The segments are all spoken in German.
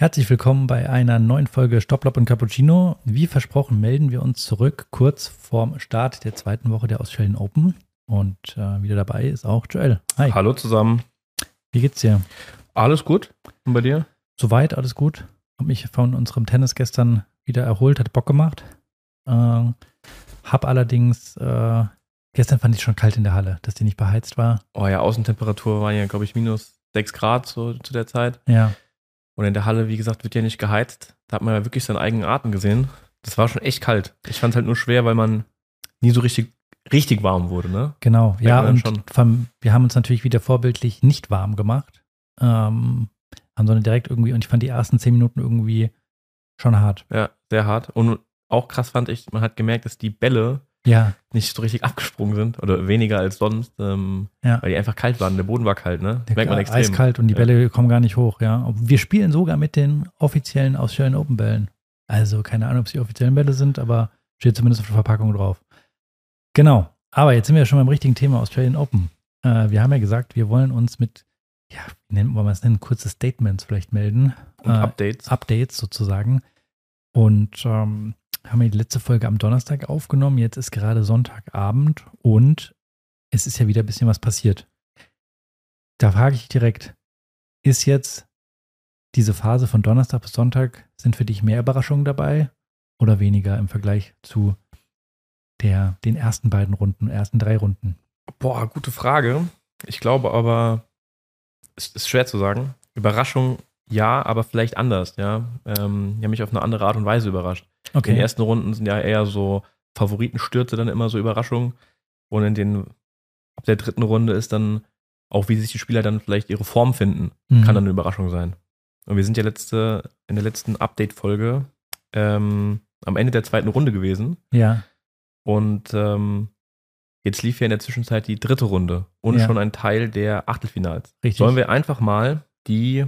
Herzlich willkommen bei einer neuen Folge Stopplop und Cappuccino. Wie versprochen melden wir uns zurück kurz vorm Start der zweiten Woche der Australian Open. Und äh, wieder dabei ist auch Joel. Hi. Hallo zusammen. Wie geht's dir? Alles gut. Und bei dir? Soweit, alles gut. Hab mich von unserem Tennis gestern wieder erholt, hat Bock gemacht. Äh, hab allerdings, äh, gestern fand ich schon kalt in der Halle, dass die nicht beheizt war. Oh ja, Außentemperatur war ja, glaube ich, minus 6 Grad so, zu der Zeit. Ja. Und in der Halle, wie gesagt, wird ja nicht geheizt. Da hat man ja wirklich seinen eigenen Atem gesehen. Das war schon echt kalt. Ich fand es halt nur schwer, weil man nie so richtig, richtig warm wurde, ne? Genau, Merkt ja, und vom, wir haben uns natürlich wieder vorbildlich nicht warm gemacht. Ähm, sondern direkt irgendwie, und ich fand die ersten zehn Minuten irgendwie schon hart. Ja, sehr hart. Und auch krass fand ich, man hat gemerkt, dass die Bälle ja. nicht so richtig abgesprungen sind oder weniger als sonst, ähm, ja. weil die einfach kalt waren. Der Boden war kalt, ne? Der Merkt man extrem. Eiskalt und die Bälle ja. kommen gar nicht hoch, ja. Wir spielen sogar mit den offiziellen Australian Open Bällen. Also keine Ahnung, ob es die offiziellen Bälle sind, aber steht zumindest auf der Verpackung drauf. Genau. Aber jetzt sind wir ja schon beim richtigen Thema Australian Open. Äh, wir haben ja gesagt, wir wollen uns mit, ja, wie nennen, wollen wir es nennen, kurze Statements vielleicht melden. Und äh, Updates. Updates sozusagen. Und ähm, haben wir die letzte Folge am Donnerstag aufgenommen. Jetzt ist gerade Sonntagabend und es ist ja wieder ein bisschen was passiert. Da frage ich direkt, ist jetzt diese Phase von Donnerstag bis Sonntag, sind für dich mehr Überraschungen dabei oder weniger im Vergleich zu der, den ersten beiden Runden, ersten drei Runden? Boah, gute Frage. Ich glaube aber, es ist schwer zu sagen. Überraschung ja, aber vielleicht anders, ja. Ähm, die haben mich auf eine andere Art und Weise überrascht. Okay. In den ersten Runden sind ja eher so Favoritenstürze dann immer so Überraschungen. Und in den, ab der dritten Runde ist dann auch, wie sich die Spieler dann vielleicht ihre Form finden, mhm. kann dann eine Überraschung sein. Und wir sind ja letzte, in der letzten Update-Folge ähm, am Ende der zweiten Runde gewesen. Ja. Und ähm, jetzt lief ja in der Zwischenzeit die dritte Runde und ja. schon ein Teil der Achtelfinals. Richtig. Sollen wir einfach mal die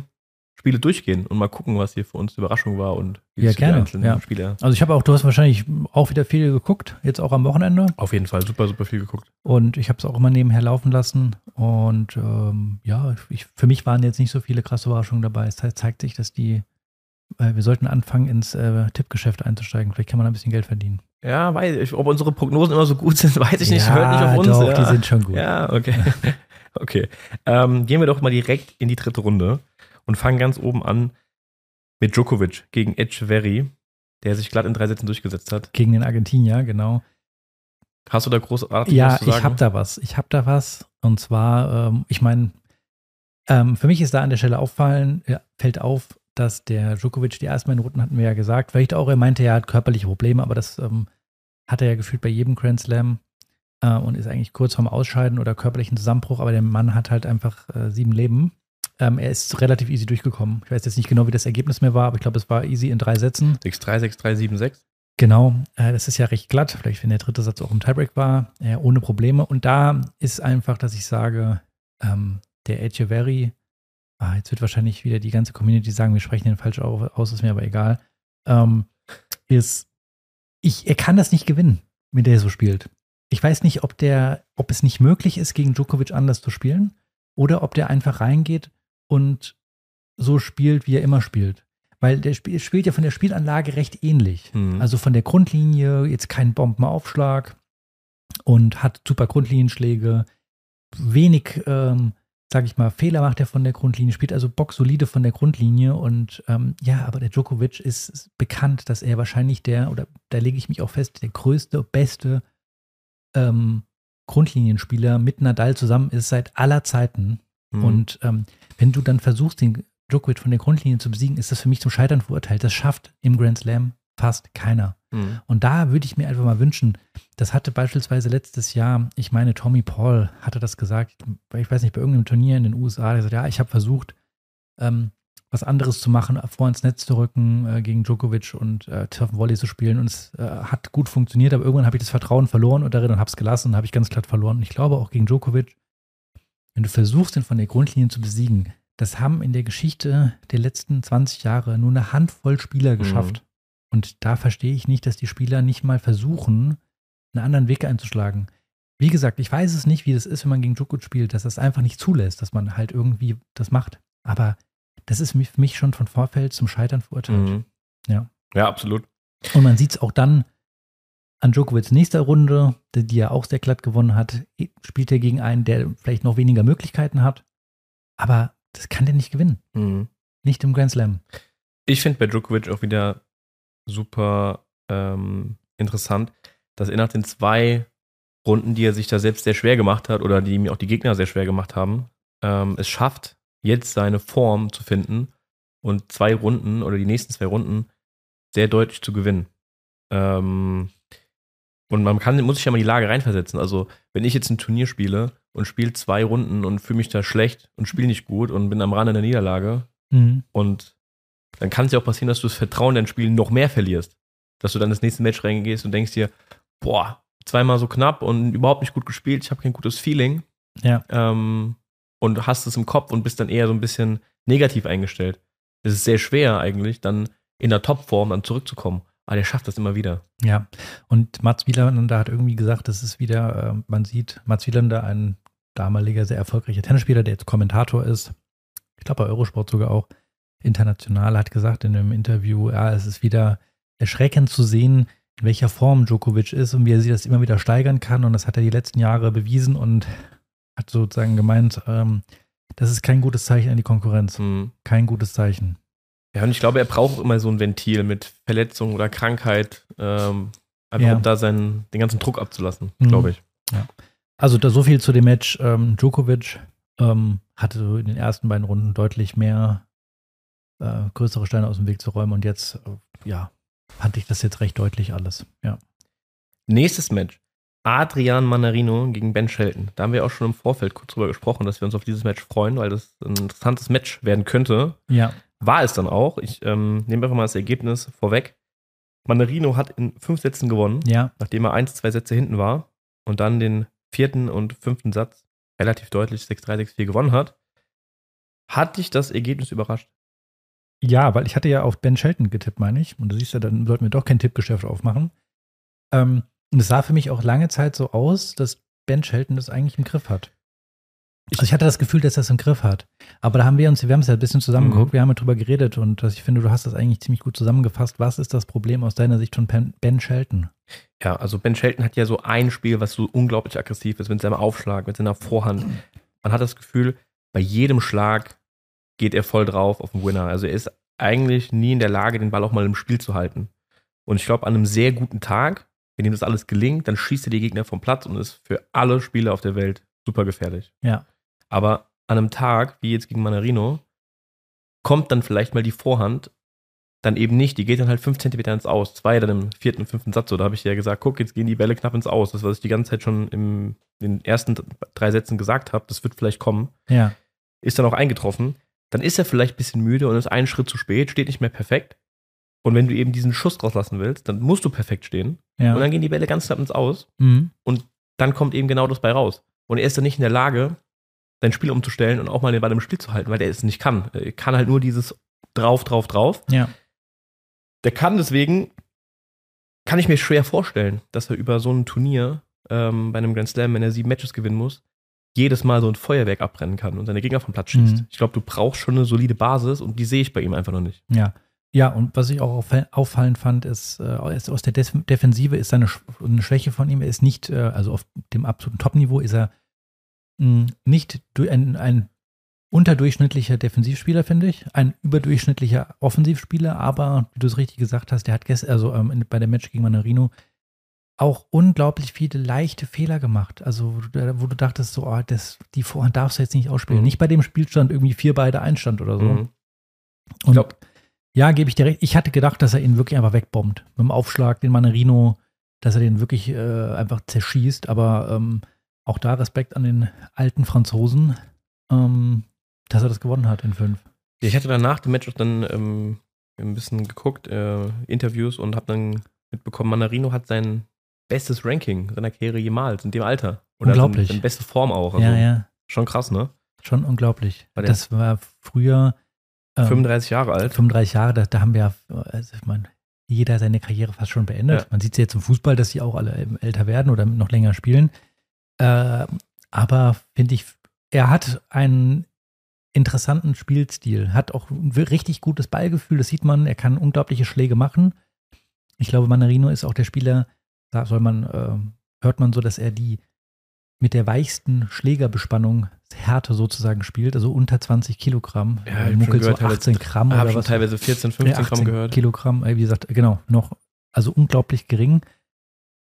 Spiele durchgehen und mal gucken, was hier für uns Überraschung war und wie ja, gerne. einzelnen ja. Spiele. Also ich habe auch, du hast wahrscheinlich auch wieder viel geguckt, jetzt auch am Wochenende. Auf jeden Fall, super, super viel geguckt. Und ich habe es auch immer nebenher laufen lassen. Und ähm, ja, ich, für mich waren jetzt nicht so viele krasse Überraschungen dabei. Es zeigt sich, dass die, äh, wir sollten anfangen, ins äh, Tippgeschäft einzusteigen. Vielleicht kann man ein bisschen Geld verdienen. Ja, weiß ich, ob unsere Prognosen immer so gut sind, weiß ich nicht. Ja, Hört nicht auf uns. Doch, ja. die sind schon gut. Ja, okay. okay. Ähm, gehen wir doch mal direkt in die dritte Runde und fangen ganz oben an mit Djokovic gegen Echeverry, der sich glatt in drei Sätzen durchgesetzt hat. Gegen den Argentinier, genau. Hast du da großartig ja, was zu sagen? Ja, ich habe da was. Ich habe da was. Und zwar, ähm, ich meine, ähm, für mich ist da an der Stelle auffallen, ja, fällt auf, dass der Djokovic die ersten Runden hatten wir ja gesagt, vielleicht auch, er meinte, er hat körperliche Probleme, aber das ähm, hat er ja gefühlt bei jedem Grand Slam äh, und ist eigentlich kurz vorm Ausscheiden oder körperlichen Zusammenbruch, aber der Mann hat halt einfach äh, sieben Leben ähm, er ist relativ easy durchgekommen. Ich weiß jetzt nicht genau, wie das Ergebnis mehr war, aber ich glaube, es war easy in drei Sätzen. 6-3, 6-3, 7-6. Genau, äh, das ist ja recht glatt. Vielleicht, wenn der dritte Satz auch im Tiebreak war, äh, ohne Probleme. Und da ist einfach, dass ich sage, ähm, der Echeverry, ah, jetzt wird wahrscheinlich wieder die ganze Community sagen, wir sprechen den falsch aus, ist mir aber egal, ähm, ist, ich, er kann das nicht gewinnen, wenn der so spielt. Ich weiß nicht, ob der, ob es nicht möglich ist, gegen Djokovic anders zu spielen oder ob der einfach reingeht und so spielt, wie er immer spielt. Weil der Spiel, spielt ja von der Spielanlage recht ähnlich. Mhm. Also von der Grundlinie, jetzt kein Bombenaufschlag und hat super Grundlinienschläge, wenig, ähm, sag ich mal, Fehler macht er von der Grundlinie, spielt also boxsolide von der Grundlinie und ähm, ja, aber der Djokovic ist, ist bekannt, dass er wahrscheinlich der, oder da lege ich mich auch fest, der größte, beste ähm, Grundlinienspieler mit Nadal zusammen ist seit aller Zeiten. Mhm. Und ähm, wenn du dann versuchst, den Djokovic von der Grundlinie zu besiegen, ist das für mich zum Scheitern verurteilt. Das schafft im Grand Slam fast keiner. Mhm. Und da würde ich mir einfach mal wünschen, das hatte beispielsweise letztes Jahr, ich meine, Tommy Paul hatte das gesagt, ich weiß nicht, bei irgendeinem Turnier in den USA, der gesagt, ja, ich habe versucht, ähm, was anderes zu machen, vor ins Netz zu rücken, äh, gegen Djokovic und äh, Volley zu spielen. Und es äh, hat gut funktioniert, aber irgendwann habe ich das Vertrauen verloren und darin und habe es gelassen und habe ich ganz glatt verloren. Und ich glaube auch gegen Djokovic, wenn du versuchst, ihn von der Grundlinie zu besiegen, das haben in der Geschichte der letzten 20 Jahre nur eine Handvoll Spieler mhm. geschafft. Mhm. Und da verstehe ich nicht, dass die Spieler nicht mal versuchen, einen anderen Weg einzuschlagen. Wie gesagt, ich weiß es nicht, wie das ist, wenn man gegen Djokovic spielt, dass das einfach nicht zulässt, dass man halt irgendwie das macht. Aber das ist für mich schon von Vorfeld zum Scheitern verurteilt. Mhm. Ja. Ja, absolut. Und man sieht es auch dann an Djokovics nächster Runde, die, er auch sehr glatt gewonnen hat, spielt er gegen einen, der vielleicht noch weniger Möglichkeiten hat. Aber das kann der nicht gewinnen. Mhm. Nicht im Grand Slam. Ich finde bei Djokovic auch wieder super ähm, interessant, dass er nach den zwei Runden, die er sich da selbst sehr schwer gemacht hat oder die mir auch die Gegner sehr schwer gemacht haben, ähm, es schafft, jetzt seine Form zu finden und zwei Runden oder die nächsten zwei Runden sehr deutlich zu gewinnen. Ähm, und man kann, muss sich ja mal die Lage reinversetzen. Also, wenn ich jetzt ein Turnier spiele und spiele zwei Runden und fühle mich da schlecht und spiele nicht gut und bin am Rande der Niederlage Mhm. und dann kann es ja auch passieren, dass du das Vertrauen in dein Spiel noch mehr verlierst. Dass du dann ins nächste Match reingehst und denkst dir, boah, zweimal so knapp und überhaupt nicht gut gespielt, ich habe kein gutes Feeling. Ja. Ähm, und hast es im Kopf und bist dann eher so ein bisschen negativ eingestellt. Es ist sehr schwer eigentlich, dann in der Topform dann zurückzukommen. Aber der schafft das immer wieder. Ja, und Mats Wielander hat irgendwie gesagt, das ist wieder, äh, man sieht, Mats Wielander, ein damaliger sehr erfolgreicher Tennisspieler, der jetzt Kommentator ist, ich glaube bei Eurosport sogar auch, international, hat gesagt in einem Interview, ja, es ist wieder erschreckend zu sehen, in welcher Form Djokovic ist und wie er sich das immer wieder steigern kann. Und das hat er die letzten Jahre bewiesen und hat sozusagen gemeint, ähm, das ist kein gutes Zeichen an die Konkurrenz. Hm. Kein gutes Zeichen. Ja, und ich glaube, er braucht auch immer so ein Ventil mit Verletzung oder Krankheit, ähm, einfach Ja. um da seinen, den ganzen Druck abzulassen, Mhm. glaube ich. Also da so viel zu dem Match. Ähm, Djokovic ähm, hatte so in den ersten beiden Runden deutlich mehr äh, größere Steine aus dem Weg zu räumen und jetzt, äh, ja, fand ich das jetzt recht deutlich alles. Ja. Nächstes Match. Adrian Manarino gegen Ben Shelton. Da haben wir auch schon im Vorfeld kurz drüber gesprochen, dass wir uns auf dieses Match freuen, weil das ein interessantes Match werden könnte. Ja. War es dann auch. Ich ähm, nehme einfach mal das Ergebnis vorweg. Manarino hat in fünf Sätzen gewonnen, Ja. nachdem er eins, zwei Sätze hinten war und dann den vierten und fünften Satz relativ deutlich 6-3, 6-4 gewonnen hat. Hat dich das Ergebnis überrascht? Ja, weil ich hatte ja auf Ben Shelton getippt, meine ich. Und du siehst ja, dann sollten wir doch kein Tippgeschäft aufmachen. Ähm, und es sah für mich auch lange Zeit so aus, dass Ben Shelton das eigentlich im Griff hat. Also ich hatte das Gefühl, dass er es im Griff hat. Aber da haben wir uns, wir haben es ja ein bisschen zusammengeguckt, Mhm. wir haben ja drüber geredet und ich finde, du hast das eigentlich ziemlich gut zusammengefasst. Was ist das Problem aus deiner Sicht von Ben, ben Shelton? Ja, also Ben Shelton hat ja so ein Spiel, was so unglaublich aggressiv ist mit seinem Aufschlag, mit seiner Vorhand. Man hat das Gefühl, bei jedem Schlag geht er voll drauf auf den Winner. Also er ist eigentlich nie in der Lage, den Ball auch mal im Spiel zu halten. Und ich glaube, an einem sehr guten Tag, wenn ihm das alles gelingt, dann schießt er die Gegner vom Platz und ist für alle Spieler auf der Welt super gefährlich. Ja. Aber an einem Tag, wie jetzt gegen Manarino, kommt dann vielleicht mal die Vorhand, dann eben nicht. Die geht dann halt fünf Zentimeter ins Aus. Zwei dann im vierten und fünften Satz. So, da habe ich ja gesagt, guck, jetzt gehen die Bälle knapp ins Aus. Das, was ich die ganze Zeit schon in den ersten drei Sätzen gesagt habe, das wird vielleicht kommen. Ja. Ist dann auch eingetroffen. Dann ist er vielleicht ein bisschen müde und ist einen Schritt zu spät, steht nicht mehr perfekt. Und wenn du eben diesen Schuss draus lassen willst, dann musst du perfekt stehen. Ja. Und dann gehen die Bälle ganz knapp ins Aus mhm. dann kommt eben genau das bei raus. Und er ist dann nicht in der Lage, sein Spiel umzustellen und auch mal den Ball im Spiel zu halten, weil der es nicht kann. Er kann halt nur dieses drauf, drauf, drauf. Ja. Der kann deswegen, kann ich mir schwer vorstellen, dass er über so ein Turnier ähm, bei einem Grand Slam, wenn er sieben Matches gewinnen muss, jedes Mal so ein Feuerwerk abbrennen kann und seine Gegner vom Platz schießt. Mhm. Ich glaube, du brauchst schon eine solide Basis und die sehe ich bei ihm einfach noch nicht. Ja. Ja, und was ich auch auff- auffallend fand, ist, äh, aus der Defensive ist seine Sch eine Schwäche von ihm. Er ist nicht, äh, also auf dem absoluten Top-Niveau ist er nicht du- ein, ein unterdurchschnittlicher Defensivspieler, finde ich. Ein überdurchschnittlicher Offensivspieler, aber wie du es richtig gesagt hast, der hat gestern, also ähm, bei dem Match gegen Manarino, auch unglaublich viele leichte Fehler gemacht. Also, wo du, wo du dachtest, so, oh, das, die Vorhand darfst du jetzt nicht ausspielen. Mhm. Nicht bei dem Spielstand irgendwie vier beide Einstand oder so. Mhm. Und glaub- ja, gebe ich dir recht. Ich hatte gedacht, dass er ihn wirklich einfach wegbombt. Mit dem Aufschlag, den Manarino, dass er den wirklich äh, einfach zerschießt. Aber ähm, auch da Respekt an den alten Franzosen, ähm, dass er das gewonnen hat in fünf. Ich hatte danach dem Match auch dann ähm, ein bisschen geguckt, äh, Interviews und habe dann mitbekommen, Manarino hat sein bestes Ranking seiner Karriere jemals in dem Alter. Oder Unglaublich. Seine, seine beste Form auch. Also ja, ja, Schon krass, ne? schon unglaublich. War Das war früher ähm, 35 Jahre alt. 35 Jahre, da, da haben wir, also ich meine, jeder seine Karriere fast schon beendet. Ja. Man sieht es jetzt im Fußball, dass sie auch alle ähm, älter werden oder noch länger spielen. Äh, aber finde ich, er hat einen interessanten Spielstil. Hat auch ein richtig gutes Ballgefühl, das sieht man. Er kann unglaubliche Schläge machen. Ich glaube, Manarino ist auch der Spieler, da soll man, äh, hört man so, dass er die mit der weichsten Schlägerbespannung Härte sozusagen spielt, also unter 20 Kilogramm. Ja, ich munkelt schon so gehört, 18 Gramm oder schon was. teilweise 14, 15 Nee, Gramm 18 gehört. Kilogramm, wie gesagt, genau, noch, also unglaublich gering.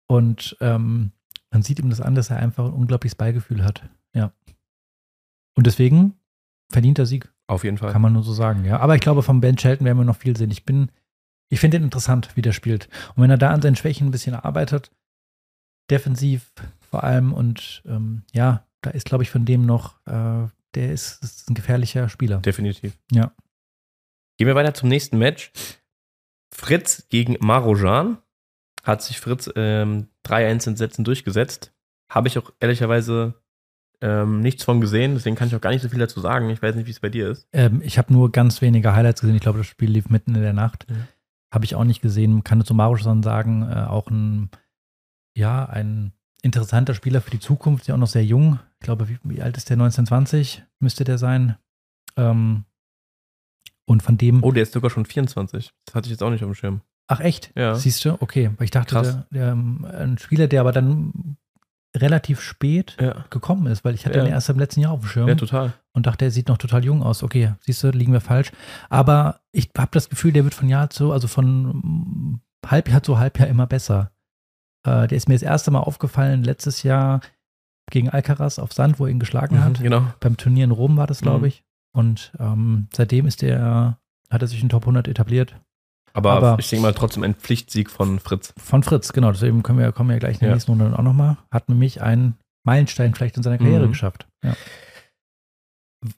Und ähm, man sieht ihm das an, dass er einfach ein unglaubliches Ballgefühl hat. Ja. Und deswegen verdient der Sieg, Auf jeden Fall. kann man nur so sagen, ja. Aber ich glaube, vom Ben Shelton werden wir noch viel sehen. Ich bin, ich finde ihn interessant, wie der spielt. Und wenn er da an seinen Schwächen ein bisschen arbeitet, defensiv vor allem und ähm, ja, da ist, glaube ich, von dem noch, äh, der ist, ist ein gefährlicher Spieler. Definitiv. Ja. Gehen wir weiter zum nächsten Match. Fritz gegen Marojan. Hat sich Fritz ähm, 3-1 in Sätzen durchgesetzt. Habe ich auch ehrlicherweise ähm, nichts von gesehen, deswegen kann ich auch gar nicht so viel dazu sagen. Ich weiß nicht, wie es bei dir ist. Ähm, ich habe nur ganz wenige Highlights gesehen. Ich glaube, das Spiel lief mitten in der Nacht. Mhm. Habe ich auch nicht gesehen. Kann zu Maruschan sagen, äh, auch ein, ja, ein interessanter Spieler für die Zukunft, ist ja auch noch sehr jung. Ich glaube, wie, wie alt ist der? 1920 müsste der sein. Ähm, und von dem. Oh, der ist sogar schon 24. Das hatte ich jetzt auch nicht auf dem Schirm. Ach, echt? Ja. Siehst du? Okay. Weil ich dachte, der, der, ein Spieler, der aber dann relativ spät Ja, gekommen ist, weil ich hatte Ja. ihn erst im letzten Jahr auf dem Schirm ja total. und dachte, er sieht noch total jung aus. Okay, siehst du, liegen wir falsch. Aber ich habe das Gefühl, der wird von Jahr zu, also von Halbjahr zu Halbjahr immer besser. Äh, der ist mir das erste Mal aufgefallen letztes Jahr gegen Alcaraz auf Sand, wo er ihn geschlagen hat. Mhm, genau. Beim Turnier in Rom war das, glaube Mhm. ich. Und ähm, seitdem ist der, hat er sich in Top 100 etabliert. Aber, Aber- ich denke mal trotzdem ein Pflichtsieg von Fritz. Von Fritz, genau. Deswegen können wir, kommen wir gleich in der Ja. nächsten Runde dann auch nochmal. Hat nämlich einen Meilenstein vielleicht in seiner Karriere Mhm. geschafft. Ja.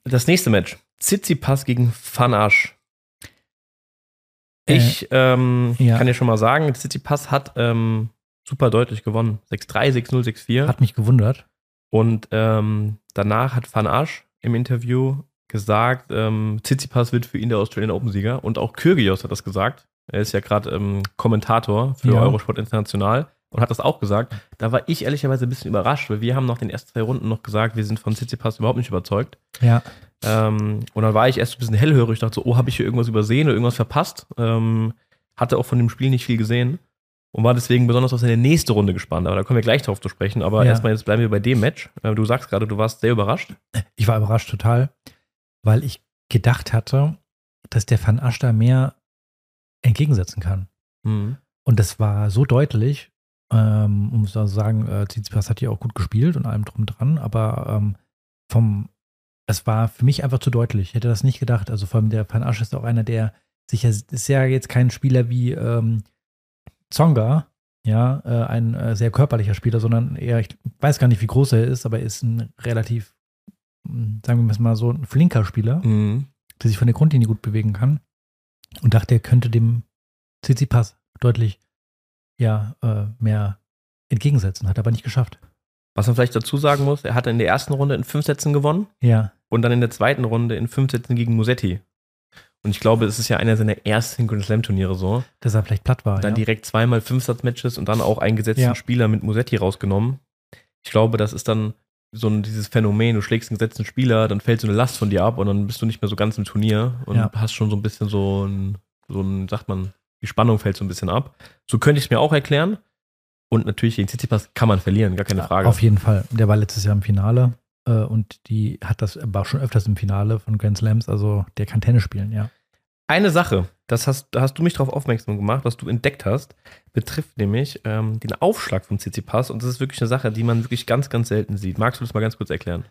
Das nächste Match. Tsitsipas gegen Van Asch. Äh, Ich ähm, ja. kann dir schon mal sagen, Tsitsipas hat ähm, super deutlich gewonnen. 6-3, 6-0, 6-4. Hat mich gewundert. Und ähm, danach hat Van Asch im Interview gesagt, ähm, Tsitsipas wird für ihn der Australian Open-Sieger. Und auch Kyrgios hat das gesagt. Er ist ja gerade ähm, Kommentator für Ja. Eurosport International und hat das auch gesagt. Da war ich ehrlicherweise ein bisschen überrascht, weil wir haben nach den ersten zwei Runden noch gesagt, wir sind von Tsitsipas überhaupt nicht überzeugt. Ja. Ähm, und dann war ich erst ein bisschen hellhörig. Ich dachte so, oh, habe ich hier irgendwas übersehen oder irgendwas verpasst? Ähm, hatte auch von dem Spiel nicht viel gesehen und war deswegen besonders auf seine nächste Runde gespannt. Aber da kommen wir gleich drauf zu sprechen. Aber Ja. erstmal jetzt bleiben wir bei dem Match. Äh, du sagst gerade, du warst sehr überrascht. Ich war überrascht total, weil ich gedacht hatte, dass der Van Asch da mehr entgegensetzen kann. Mhm. Und das war so deutlich, ähm, um zu sagen, äh, Tsitsipas hat ja auch gut gespielt und allem drum dran, aber ähm, vom, es war für mich einfach zu deutlich. Ich hätte das nicht gedacht. Also vor allem der Van Asch ist auch einer, der sicher ist ja jetzt kein Spieler wie ähm, Zonga, ja, äh, ein äh, sehr körperlicher Spieler, sondern eher, ich weiß gar nicht, wie groß er ist, aber er ist ein relativ, sagen wir mal so, ein flinker Spieler Mhm. der sich von der Grundlinie gut bewegen kann. Und dachte, er könnte dem Tsitsipas deutlich ja, äh, mehr entgegensetzen. Hat aber nicht geschafft. Was man vielleicht dazu sagen muss, er hatte in der ersten Runde in fünf Sätzen gewonnen Ja, und dann in der zweiten Runde in fünf Sätzen gegen Musetti. Und ich glaube, es ist ja einer seiner ersten Grand Slam Turniere so. dass er vielleicht platt war. Dann ja. direkt zweimal Fünfsatz-Matches und dann auch einen gesetzten Ja. Spieler mit Musetti rausgenommen. Ich glaube, das ist dann so ein, dieses Phänomen, du schlägst einen gesetzten Spieler, dann fällt so eine Last von dir ab und dann bist du nicht mehr so ganz im Turnier und Ja. hast schon so ein bisschen so ein, so ein, sagt man, die Spannung fällt so ein bisschen ab. So könnte ich es mir auch erklären. Und natürlich gegen Tsitsipas kann man verlieren, gar keine Frage. Auf jeden Fall. Der war letztes Jahr im Finale äh, und die hat das, war schon öfters im Finale von Grand Slams, also der kann Tennis spielen, ja. Eine Sache, das hast, da hast du mich darauf aufmerksam gemacht, was du entdeckt hast, betrifft nämlich ähm, den Aufschlag vom Tsitsipas und das ist wirklich eine Sache, die man wirklich ganz, ganz selten sieht. Magst du das mal ganz kurz erklären?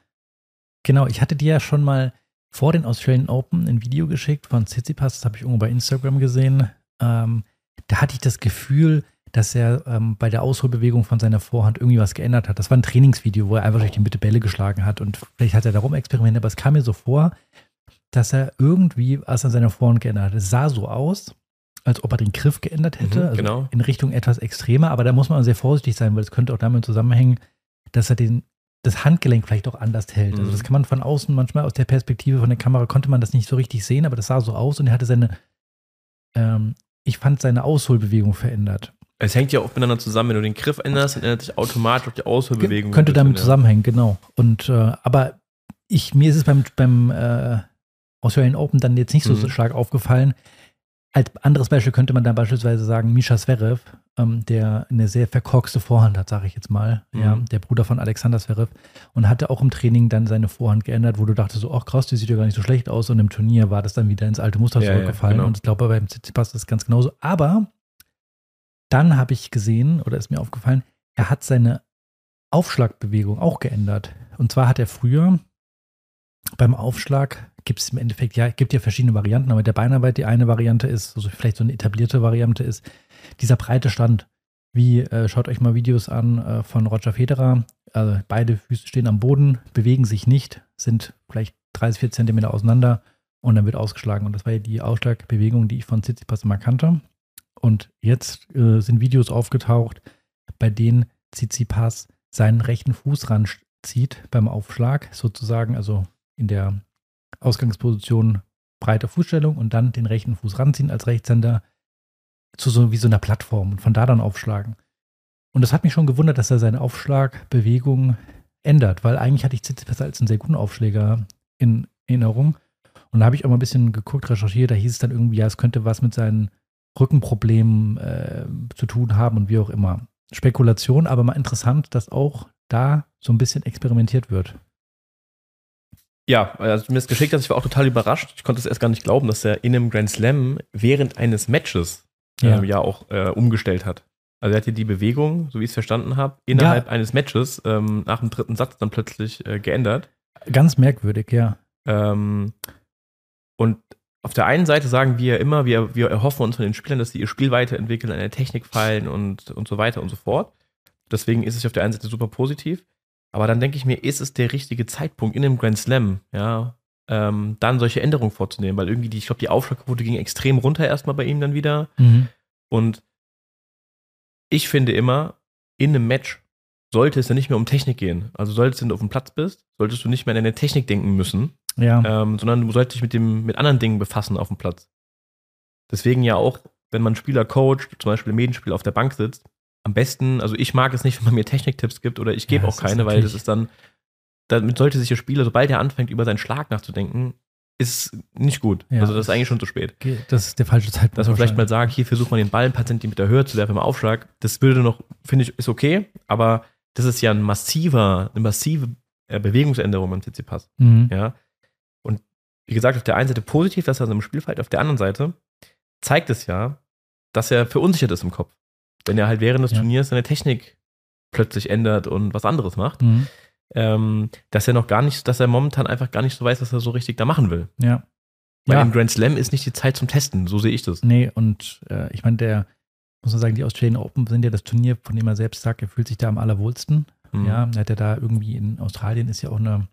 Genau, ich hatte dir ja schon mal vor den Australian Open ein Video geschickt von Tsitsipas, das habe ich irgendwo bei Instagram gesehen. Ähm, da hatte ich das Gefühl, dass er ähm, bei der Ausholbewegung von seiner Vorhand irgendwie was geändert hat. Das war ein Trainingsvideo, wo er einfach durch die Mitte Bälle geschlagen hat und vielleicht hat er darum experimentiert, aber es kam mir so vor, dass er irgendwie was an seiner Vorhand geändert hat. Es sah so aus, als ob er den Griff geändert hätte, Mhm, also genau. in Richtung etwas extremer, aber da muss man sehr vorsichtig sein, weil es könnte auch damit zusammenhängen, dass er den, das Handgelenk vielleicht auch anders hält. Also Mhm. das kann man von außen manchmal aus der Perspektive von der Kamera konnte man das nicht so richtig sehen, aber das sah so aus und er hatte seine, ähm, ich fand seine Ausholbewegung verändert. Es hängt ja auch miteinander zusammen, wenn du den Griff änderst, dann ändert sich automatisch auch die Ausholbewegung. Könnte damit zusammenhängen, genau. Und äh, aber ich, mir ist es beim, beim äh, Australian Open dann jetzt nicht so, so Mhm. stark aufgefallen. Als anderes Beispiel könnte man da beispielsweise sagen, Misha Zverev, ähm, der eine sehr verkorkste Vorhand hat, sage ich jetzt mal. Mhm. Ja, der Bruder von Alexander Zverev. Und hatte auch im Training dann seine Vorhand geändert, wo du dachtest so, ach krass, die sieht ja gar nicht so schlecht aus. Und im Turnier war das dann wieder ins alte Muster Ja, ja, zurückgefallen. genau. Und ich glaube, beim Tsitsipas ist das ganz genauso. Aber dann habe ich gesehen, oder ist mir aufgefallen, er hat seine Aufschlagbewegung auch geändert. Und zwar hat er früher beim Aufschlag gibt es im Endeffekt, ja, gibt ja verschiedene Varianten, aber der Beinarbeit, die eine Variante ist, also vielleicht so eine etablierte Variante ist, dieser breite Stand. Wie, äh, schaut euch mal Videos an äh, von Roger Federer. Also beide Füße stehen am Boden, bewegen sich nicht, sind vielleicht 30, 40 Zentimeter auseinander und dann wird ausgeschlagen. Und das war ja die Ausschlagbewegung, die ich von Tsitsipas immer kannte. Und jetzt äh, sind Videos aufgetaucht, bei denen Tsitsipas seinen rechten Fuß ranzieht beim Aufschlag, sozusagen, also in der Ausgangsposition breite Fußstellung und dann den rechten Fuß ranziehen als Rechtshänder zu so wie so einer Plattform und von da dann aufschlagen. Und das hat mich schon gewundert, dass er seine Aufschlagbewegung ändert, weil eigentlich hatte ich Tsitsipas als einen sehr guten Aufschläger in Erinnerung. Und da habe ich auch mal ein bisschen geguckt, recherchiert, da hieß es dann irgendwie, ja, es könnte was mit seinen Rückenproblemen äh, zu tun haben und wie auch immer. Spekulation, aber mal interessant, dass auch da so ein bisschen experimentiert wird. Ja, also mir ist geschickt, dass ich war auch total überrascht. Ich konnte es erst gar nicht glauben, dass er in einem Grand Slam während eines Matches Ja. ähm, ja auch äh, umgestellt hat. Also er hat hier die Bewegung, so wie ich es verstanden habe, innerhalb eines Matches ähm, nach dem dritten Satz dann plötzlich äh, geändert. Ganz merkwürdig, ja. Ähm, und auf der einen Seite sagen wir immer, wir, wir erhoffen uns von den Spielern, dass sie ihr Spiel weiterentwickeln, an der Technik fallen und, und so weiter und so fort. Deswegen ist es auf der einen Seite super positiv. Aber dann denke ich mir, ist es der richtige Zeitpunkt in einem Grand Slam, ja, ähm, dann solche Änderungen vorzunehmen, weil irgendwie die, ich glaube, die Aufschlagquote ging extrem runter erstmal bei ihm dann wieder. Mhm. Und ich finde immer, in einem Match sollte es ja nicht mehr um Technik gehen. Also solltest du, wenn du auf dem Platz bist, solltest du nicht mehr an deine Technik denken müssen, Ja. ähm, sondern du solltest dich mit, dem, mit anderen Dingen befassen auf dem Platz. Deswegen ja auch, wenn man Spieler coacht, zum Beispiel im Medienspiel auf der Bank sitzt, am besten, also ich mag es nicht, wenn man mir Techniktipps gibt oder ich gebe Ja, auch keine, weil das ist dann, damit sollte sich der Spieler, sobald er anfängt, über seinen Schlag nachzudenken, ist nicht gut. Ja, also das ist eigentlich schon zu spät. Das ist der falsche Zeitpunkt. Dass man vielleicht mal sagt, hier versucht man den Ball ein paar Zentimeter höher zu werfen im Aufschlag, das würde noch, finde ich, ist okay, aber das ist ja ein massiver, eine massive äh, Bewegungsänderung beim CC-Pass. Mhm. Ja. Und wie gesagt, auf der einen Seite positiv, dass er so im Spiel fällt, auf der anderen Seite zeigt es ja, dass er verunsichert ist im Kopf. Wenn er halt während des Ja. Turniers seine Technik plötzlich ändert und was anderes macht, Mhm. ähm, dass er noch gar nicht, dass er momentan einfach gar nicht so weiß, was er so richtig da machen will. Ja. Weil Ja. im Grand Slam ist nicht die Zeit zum Testen, so sehe ich das. Nee, und äh, ich meine, der, muss man sagen, die Australian Open sind ja das Turnier, von dem er selbst sagt, er fühlt sich da am allerwohlsten. Mhm. Ja, er hat ja da irgendwie in Australien ist ja auch eine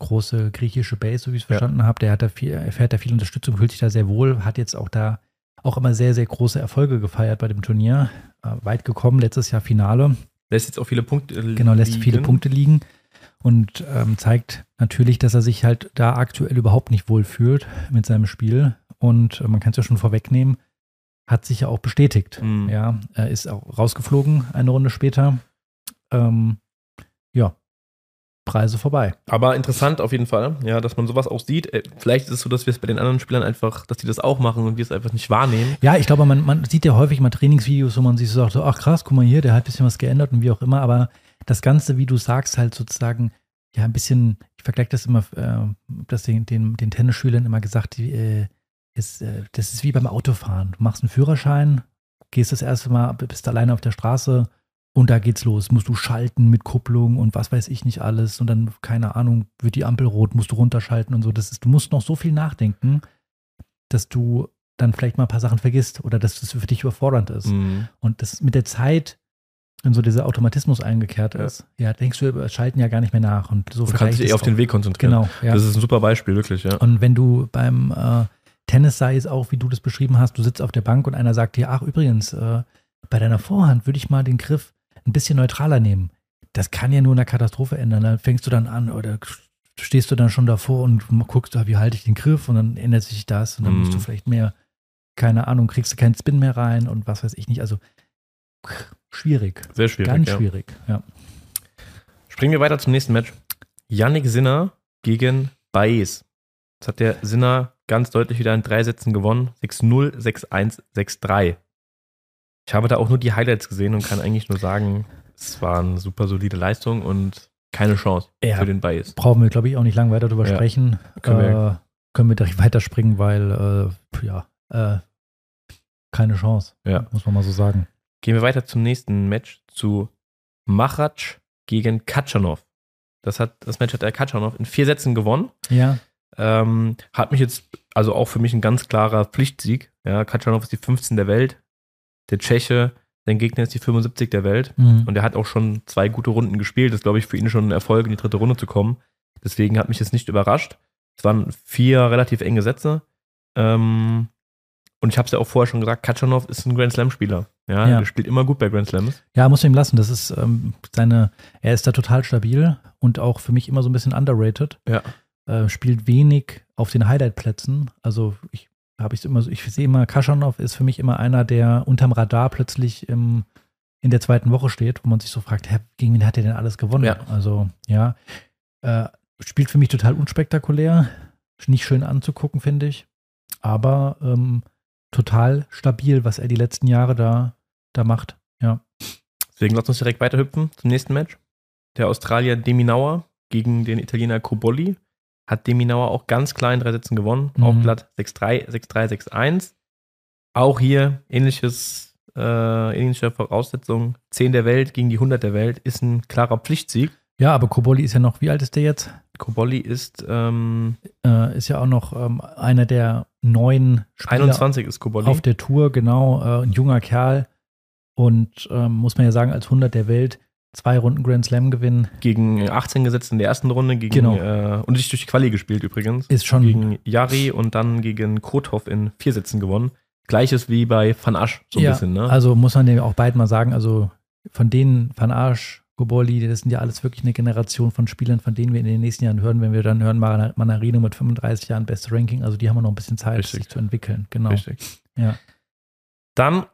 große griechische Base, so wie ich es Ja. verstanden habe. Der hat da viel, erfährt da viel Unterstützung, fühlt sich da sehr wohl, hat jetzt auch da auch immer sehr, sehr große Erfolge gefeiert bei dem Turnier. Äh, weit gekommen, letztes Jahr Finale. Lässt jetzt auch viele Punkte liegen. Genau, lässt viele Punkte liegen und ähm, zeigt natürlich, dass er sich halt da aktuell überhaupt nicht wohl fühlt mit seinem Spiel. Und äh, man kann es ja schon vorwegnehmen, hat sich ja auch bestätigt. Mhm. Ja, er ist auch rausgeflogen eine Runde später. Ähm, ja, Preise vorbei. Aber interessant auf jeden Fall, ja, dass man sowas auch sieht. Äh, Vielleicht ist es so, dass wir es bei den anderen Spielern einfach, dass die das auch machen und wir es einfach nicht wahrnehmen. Ja, ich glaube, man, man sieht ja häufig mal Trainingsvideos, wo man sich so sagt, ach krass, guck mal hier, der hat ein bisschen was geändert und wie auch immer. Aber das Ganze, wie du sagst, halt sozusagen, ja, ein bisschen, ich vergleiche das immer, äh, das den, den, den Tennisschülern immer gesagt, die, äh, ist, äh, das ist wie beim Autofahren. Du machst einen Führerschein, gehst das erste Mal, bist alleine auf der Straße und da geht's los. Musst du schalten mit Kupplung und was weiß ich nicht alles. Und dann, keine Ahnung, wird die Ampel rot, musst du runterschalten und so. Das ist, du musst noch so viel nachdenken, dass du dann vielleicht mal ein paar Sachen vergisst oder dass das für dich überfordernd ist. Mhm. Und das mit der Zeit, wenn so dieser Automatismus eingekehrt Ja. ist, ja, denkst du über Schalten ja gar nicht mehr nach. Und so Du kannst dich eher auf den. Weg konzentrieren. Genau, ja. Das ist ein super Beispiel, wirklich, ja. Und wenn du beim äh, Tennis sei es auch, wie du das beschrieben hast, du sitzt auf der Bank und einer sagt dir, ach übrigens, äh, bei deiner Vorhand würde ich mal den Griff ein bisschen neutraler nehmen. Das kann ja nur eine Katastrophe ändern. Dann fängst du dann an oder stehst du dann schon davor und guckst, ah, wie halte ich den Griff und dann ändert sich das und dann musst du Mhm. vielleicht mehr, keine Ahnung, kriegst du keinen Spin mehr rein und was weiß ich nicht. Also schwierig. Sehr schwierig. Ganz ja. schwierig, ja. Springen wir weiter zum nächsten Match. Yannick Sinner gegen Baez. Das hat der Sinner ganz deutlich wieder in drei Sätzen gewonnen. 6-0, 6-1, 6-3. Ich habe da auch nur die Highlights gesehen und kann eigentlich nur sagen, es war eine super solide Leistung und keine Chance Ja. für den Baez. Brauchen wir, glaube ich, auch nicht lange weiter drüber Ja. sprechen. Können wir- äh, können wir direkt weiterspringen, weil, äh, ja, äh, keine Chance. Ja. Muss man mal so sagen. Gehen wir weiter zum nächsten Match zu Machac gegen Katschanov. Das, hat, das Match hat der Katschanov in vier Sätzen gewonnen. Ja, Ähm, hat mich jetzt, also auch für mich ein ganz klarer Pflichtsieg. Ja, Katschanov ist die 15 der Welt. Der Tscheche, sein Gegner ist die 75 der Welt. mhm. Und er hat auch schon zwei gute Runden gespielt. Das ist, glaube ich, für ihn schon ein Erfolg, in die dritte Runde zu kommen. Deswegen hat mich das nicht überrascht. Es waren vier relativ enge Sätze. Ähm, und ich habe es ja auch vorher schon gesagt, Katschanov ist ein Grand Slam-Spieler. Ja, Ja. der spielt immer gut bei Grand Slams. Ja, muss man ihm lassen. Das ist ähm, seine, er ist da total stabil und auch für mich immer so ein bisschen underrated. Ja. Äh, spielt wenig auf den Highlight-Plätzen. Also ich habe ich immer so, ich sehe immer, Kaschanov ist für mich immer einer, der unterm Radar plötzlich im, in der zweiten Woche steht, wo man sich so fragt, hä, gegen wen hat er denn alles gewonnen? Ja. Also, ja. Äh, spielt für mich total unspektakulär. Nicht schön anzugucken, finde ich. Aber ähm, total stabil, was er die letzten Jahre da, da macht. Ja. Deswegen lass uns direkt weiterhüpfen zum nächsten Match. Der Australier Deminauer gegen den Italiener Cobolli. Hat Deminauer auch ganz klar in drei Sätzen gewonnen. Mhm. Auch glatt 6-3, 6-3, 6-1. Auch hier ähnliches, äh, ähnliche Voraussetzung. 10 der Welt gegen die 100 der Welt ist ein klarer Pflichtsieg. Ja, aber Koboli ist ja noch, wie alt ist der jetzt? Cobolli ist ähm, Äh, ist ja auch noch ähm, einer der neuen Spieler 21 ist Cobolli. auf der Tour, genau, äh, ein junger Kerl. Und ähm, muss man ja sagen, als 100 der Welt zwei Runden Grand Slam gewinnen, gegen 18 gesetzt in der ersten Runde. Gegen, Genau. äh, und sich durch die Quali gespielt übrigens. ist schon gegen Jari und dann gegen Kotov in vier Sätzen gewonnen. Gleiches wie bei Van Asch, so ein ja, bisschen, ne? Also muss man dem auch beiden mal sagen, also von denen Van Arsch, Goboli, das sind ja alles wirklich eine Generation von Spielern, von denen wir in den nächsten Jahren hören, wenn wir dann hören, Manarino mit 35 Jahren beste Ranking, also die haben noch ein bisschen Zeit, Richtig. sich zu entwickeln. Genau. Richtig. Ja. Dann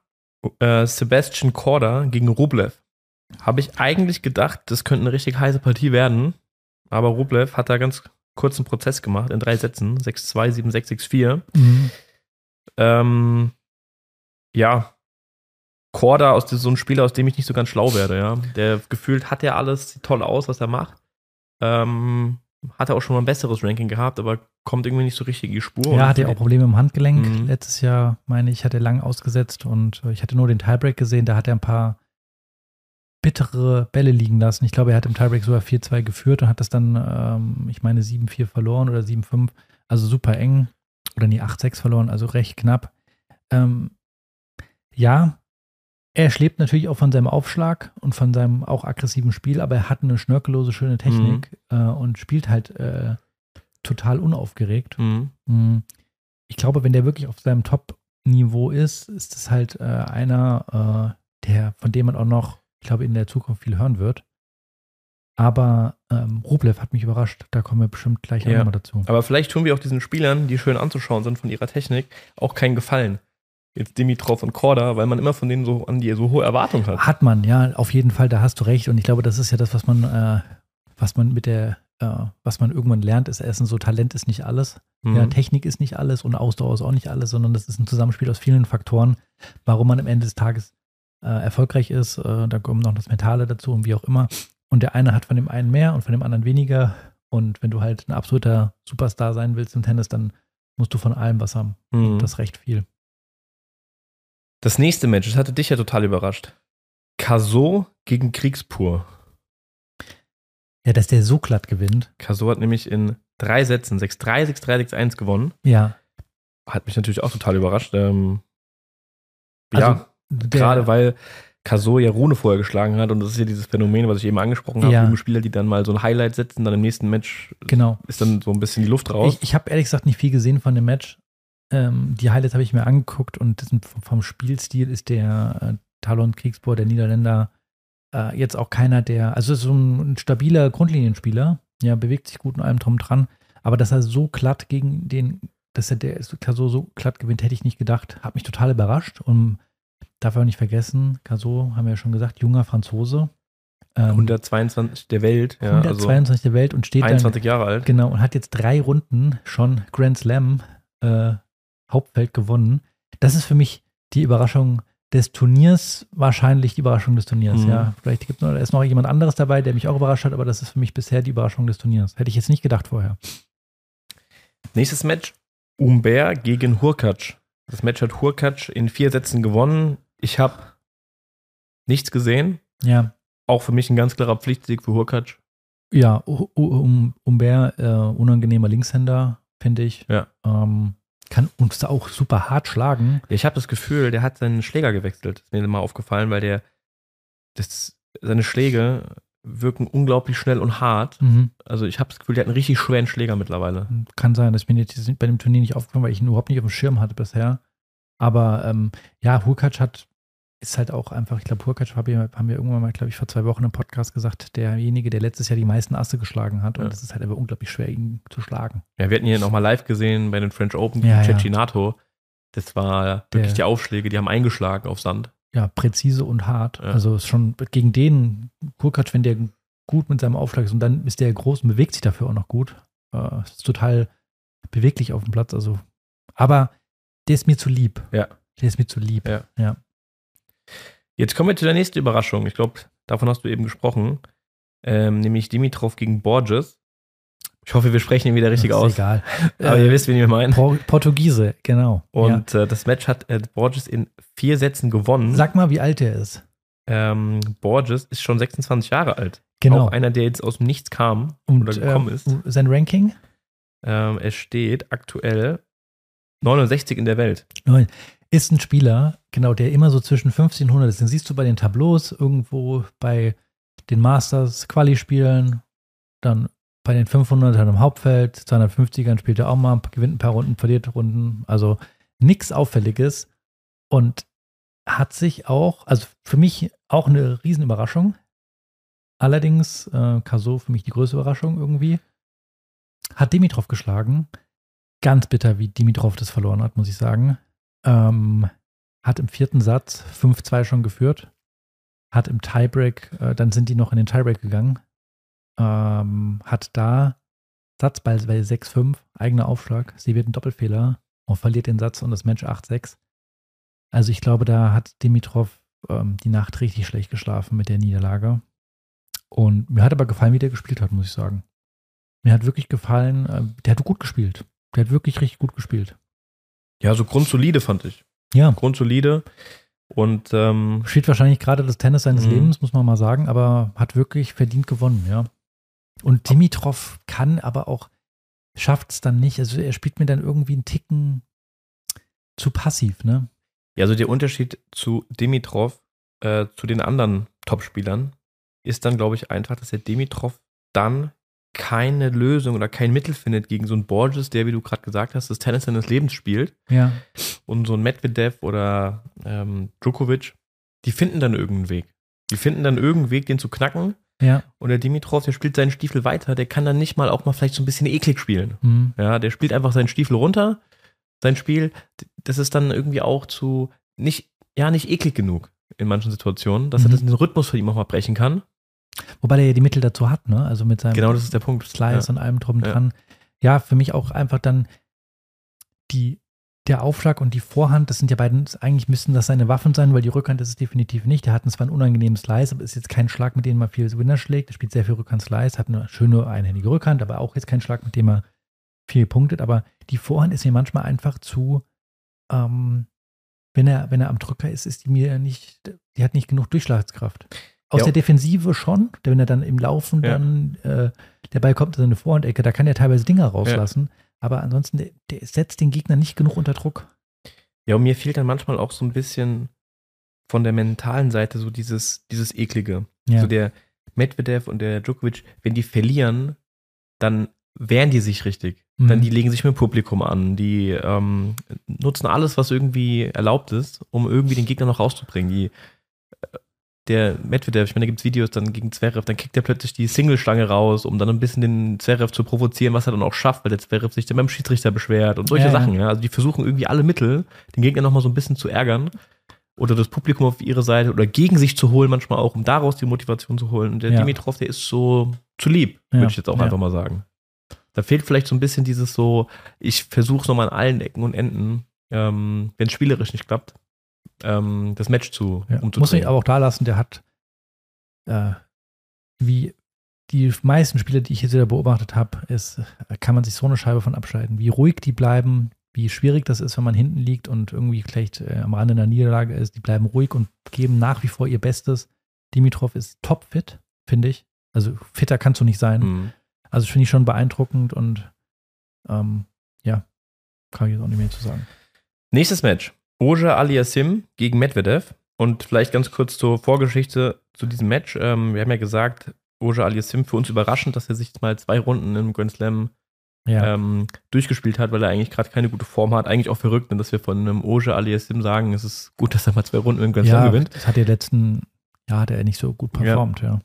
äh, Sebastian Korda gegen Rublev. Habe ich eigentlich gedacht, das könnte eine richtig heiße Partie werden. Aber Rublev hat da ganz kurzen Prozess gemacht in drei Sätzen. 6-2, 7-6, 6-4. Mhm. Ähm, ja, Korda ist so ein Spieler, aus dem ich nicht so ganz schlau werde, ja. Der gefühlt hat ja alles, sieht toll aus, was er macht. Ähm, hat er auch schon mal ein besseres Ranking gehabt, aber kommt irgendwie nicht so richtig in die Spur. Ja, hatte ja auch Probleme im Handgelenk. Mhm. Letztes Jahr, meine ich, hat er lang ausgesetzt und äh, ich hatte nur den Tiebreak gesehen. Da hat er ein paar bittere Bälle liegen lassen. Ich glaube, er hat im Tiebreak sogar 4-2 geführt und hat das dann, ähm, ich meine, 7-4 verloren oder 7-5. Also super eng. Oder nee, 8-6 verloren, also recht knapp. Ähm, ja, er schlebt natürlich auch von seinem Aufschlag und von seinem auch aggressiven Spiel, aber er hat eine schnörkellose, schöne Technik äh, und spielt halt äh, total unaufgeregt. Mhm. Mm, Ich glaube, wenn der wirklich auf seinem Top-Niveau ist, ist es halt äh, einer, äh, der, von dem man auch noch, ich glaube, in der Zukunft viel hören wird. Aber ähm, Rublev hat mich überrascht. Da kommen wir bestimmt gleich Ja. nochmal dazu. Aber vielleicht tun wir auch diesen Spielern, die schön anzuschauen sind von ihrer Technik, auch keinen Gefallen. Jetzt Dimitrov und Korda, weil man immer von denen so an die so hohe Erwartungen hat. Hat man, ja, auf jeden Fall, da hast du recht. Und ich glaube, das ist ja das, was man, äh, was man mit der, äh, was man irgendwann lernt, ist Essen. So Talent ist nicht alles. Mhm. Ja, Technik ist nicht alles und Ausdauer ist auch nicht alles, sondern das ist ein Zusammenspiel aus vielen Faktoren, warum man am Ende des Tages äh, erfolgreich ist. Äh, da kommt noch das Mentale dazu und wie auch immer. Und der eine hat von dem einen mehr und von dem anderen weniger. Und wenn du halt ein absoluter Superstar sein willst im Tennis, dann musst du von allem was haben. Mhm. Das recht viel. Das nächste Match, das hatte dich ja total überrascht. Caso gegen Kriegspur. Ja, dass der so glatt gewinnt. Caso hat nämlich in drei Sätzen 6-3, 6-3, 6-1 gewonnen. Ja. Hat mich natürlich auch total überrascht. Ähm, Also, ja, gerade weil Caso ja Rune vorher geschlagen hat und das ist ja dieses Phänomen, was ich eben angesprochen habe, Ja. junge Spieler, die dann mal so ein Highlight setzen, dann im nächsten Match Genau. ist dann so ein bisschen die Luft raus. Ich, ich habe ehrlich gesagt nicht viel gesehen von dem Match. Ähm, die Highlights habe ich mir angeguckt und vom, Spielstil ist der äh, Talon Kriegsbohr, der Niederländer, äh, jetzt auch keiner, der, also ist so ein, ein stabiler Grundlinienspieler, ja, bewegt sich gut in allem drum dran, aber dass er so glatt gegen den, dass er der Caso so glatt gewinnt, hätte ich nicht gedacht. Hat mich total überrascht und darf auch nicht vergessen, Caso, haben wir ja schon gesagt, junger Franzose. Ähm, 122 der Welt. Ja, 122 also der Welt und steht 21 dann, Jahre alt. Genau, und hat jetzt drei Runden schon Grand Slam äh, Hauptfeld gewonnen. Das ist für mich die Überraschung des Turniers, wahrscheinlich die Überraschung des Turniers, mhm. ja. Vielleicht gibt es ist noch jemand anderes dabei, der mich auch überrascht hat, aber das ist für mich bisher die Überraschung des Turniers. Hätte ich jetzt nicht gedacht vorher. Nächstes Match: Umber gegen Hurkacz. Das Match hat Hurkacz in vier Sätzen gewonnen. Ich habe nichts gesehen. Ja. Auch für mich ein ganz klarer Pflichtsieg für Hurkacz. Ja, um, Umber, äh, unangenehmer Linkshänder, finde ich. Ja. Ähm, kann uns da auch super hart schlagen. Ich habe das Gefühl, der hat seinen Schläger gewechselt. Ist mir mal aufgefallen, weil der das, seine Schläge wirken unglaublich schnell und hart. Mhm. Also ich habe das Gefühl, der hat einen richtig schweren Schläger mittlerweile. Kann sein, dass mir jetzt bei dem Turnier nicht aufgefallen, weil ich ihn überhaupt nicht auf dem Schirm hatte bisher. Aber ähm, ja, Hurkacz hat ist halt auch einfach, ich glaube, Hurkacz haben wir, haben wir irgendwann mal, glaube ich, vor zwei Wochen im Podcast gesagt, derjenige, der letztes Jahr die meisten Asse geschlagen hat. Und es ja. ist halt aber unglaublich schwer, ihn zu schlagen. Ja, wir hatten ihn nochmal live gesehen bei den French Open gegen ja, Cecchinato. Das war der, wirklich die Aufschläge, die haben eingeschlagen auf Sand. Ja, präzise und hart. Ja. Also ist schon gegen den Hurkacz, wenn der gut mit seinem Aufschlag ist und dann ist der groß und bewegt sich dafür auch noch gut. Äh, ist total beweglich auf dem Platz. Also, aber der ist mir zu lieb. Ja. Der ist mir zu lieb. Ja. ja. Jetzt kommen wir zu der nächsten Überraschung. Ich glaube, davon hast du eben gesprochen. Ähm, nämlich Dimitrov gegen Borges. Ich hoffe, wir sprechen ihn wieder richtig aus. Egal. Aber äh, ihr wisst, wen ich meine. Portugiese, genau. Und ja. äh, das Match hat äh, Borges in vier Sätzen gewonnen. Sag mal, wie alt er ist. Ähm, Borges ist schon 26 Jahre alt. Genau. Auch einer, der jetzt aus dem Nichts kam Und, oder gekommen äh, ist. Sein Ranking? Ähm, er steht aktuell 69 in der Welt. Nein ist ein Spieler, genau, der immer so zwischen 50 und 100 ist. Den siehst du bei den Tableaus irgendwo bei den Masters Quali-Spielen, dann bei den 500ern im Hauptfeld, 250ern spielt er auch mal, gewinnt ein paar Runden, verliert Runden. Also nichts Auffälliges und hat sich auch, also für mich auch eine Riesenüberraschung. Allerdings, äh, Caso für mich die größte Überraschung irgendwie. Hat Dimitrov geschlagen. Ganz bitter, wie Dimitrov das verloren hat, muss ich sagen. Ähm, hat im vierten Satz 5-2 schon geführt. Hat im Tiebreak, äh, dann sind die noch in den Tiebreak gegangen. Ähm, hat da Satzball bei 6-5, eigener Aufschlag. Sie wird ein Doppelfehler und verliert den Satz und das Match 8-6. Also ich glaube, da hat Dimitrov ähm, die Nacht richtig schlecht geschlafen mit der Niederlage. Und mir hat aber gefallen, wie der gespielt hat, muss ich sagen. Mir hat wirklich gefallen, äh, der hat gut gespielt. Der hat wirklich richtig gut gespielt. Ja, so grundsolide fand ich. Ja. Grundsolide. Und ähm, spielt wahrscheinlich gerade das Tennis seines mhm. Lebens, muss man mal sagen, aber hat wirklich verdient gewonnen, ja. Und Dimitrov kann aber auch, schafft es dann nicht. Also er spielt mir dann irgendwie einen Ticken zu passiv, ne? Ja, also der Unterschied zu Dimitrov, äh, zu den anderen Topspielern, ist dann, glaube ich, einfach, dass der Dimitrov dann keine Lösung oder kein Mittel findet gegen so einen Borges, der, wie du gerade gesagt hast, das Tennis seines Lebens spielt. Ja. Und so ein Medvedev oder ähm, Djokovic, die finden dann irgendeinen Weg. Die finden dann irgendeinen Weg, den zu knacken. Ja. Und der Dimitrov, der spielt seinen Stiefel weiter, der kann dann nicht mal auch mal vielleicht so ein bisschen eklig spielen. Mhm. Ja, der spielt einfach seinen Stiefel runter, sein Spiel, das ist dann irgendwie auch zu, nicht, ja, nicht eklig genug in manchen Situationen, dass mhm. er das den Rhythmus von ihm auch mal brechen kann. Wobei er ja die Mittel dazu hat, ne? Also mit seinem genau, das ist der Punkt. Slice ja. und allem drum ja. dran. Ja, für mich auch einfach dann die, der Aufschlag und die Vorhand, das sind ja beiden, eigentlich müssten das seine Waffen sein, weil die Rückhand ist es definitiv nicht. Der hat zwar einen unangenehmen Slice, aber ist jetzt kein Schlag, mit dem man viel Winner schlägt. Er spielt sehr viel Rückhand-Slice, hat eine schöne einhändige Rückhand, aber auch jetzt kein Schlag, mit dem er viel punktet. Aber die Vorhand ist mir manchmal einfach zu, ähm, wenn er, wenn er am Drücker ist, ist die mir nicht, die hat nicht genug Durchschlagskraft. Aus ja. der Defensive schon, wenn er dann im Laufen ja. dann, äh, der Ball kommt in seine Vorhandecke, da kann er teilweise Dinger rauslassen. Ja. Aber ansonsten, der, der, setzt den Gegner nicht genug unter Druck. Ja, und mir fehlt dann manchmal auch so ein bisschen von der mentalen Seite so dieses, dieses Eklige. Ja. So der Medvedev und der Djokovic, wenn die verlieren, dann wehren die sich richtig. Mhm. Dann die legen sich mit dem Publikum an, die ähm, nutzen alles, was irgendwie erlaubt ist, um irgendwie den Gegner noch rauszubringen. Die der Medvedev, ich meine, da gibt es Videos dann gegen Zverev, dann kickt er plötzlich die Single-Stange raus, um dann ein bisschen den Zverev zu provozieren, was er dann auch schafft, weil der Zverev sich dann beim Schiedsrichter beschwert und solche ja, Sachen. Ja. Also die versuchen irgendwie alle Mittel, den Gegner nochmal so ein bisschen zu ärgern. oder das Publikum auf ihre Seite oder gegen sich zu holen, manchmal auch, um daraus die Motivation zu holen. Und der Ja. Dimitrov, der ist so zu lieb, würde ich jetzt auch einfach mal sagen. Da fehlt vielleicht so ein bisschen dieses so, ich versuche es nochmal an allen Ecken und Enden, ähm, wenn es spielerisch nicht klappt, ähm, das Match zu Ja. Muss ich aber auch da lassen, der hat, äh, wie die meisten Spiele, die ich jetzt wieder beobachtet habe, ist, äh, kann man sich so eine Scheibe von abschneiden. Wie ruhig die bleiben, wie schwierig das ist, wenn man hinten liegt und irgendwie vielleicht äh, am Rande einer Niederlage ist. Die bleiben ruhig und geben nach wie vor ihr Bestes. Dimitrov ist topfit, finde ich. Also fitter kannst du nicht sein. Mhm. Also finde ich schon beeindruckend und ähm, ja, kann ich jetzt auch nicht mehr zu sagen. Nächstes Match. Oja Aliassim gegen Medvedev. Und vielleicht ganz kurz zur Vorgeschichte zu diesem Match. Ähm, wir haben ja gesagt, Oja Aliassim für uns überraschend, dass er sich mal zwei Runden im Grand Slam Ja, ähm, durchgespielt hat, weil er eigentlich gerade keine gute Form hat. Eigentlich auch verrückt, ne, dass wir von einem Oja Aliassim sagen, es ist gut, dass er mal zwei Runden im Grand Slam ja gewinnt. das hat er letzten Jahr hat er nicht so gut performt, ja.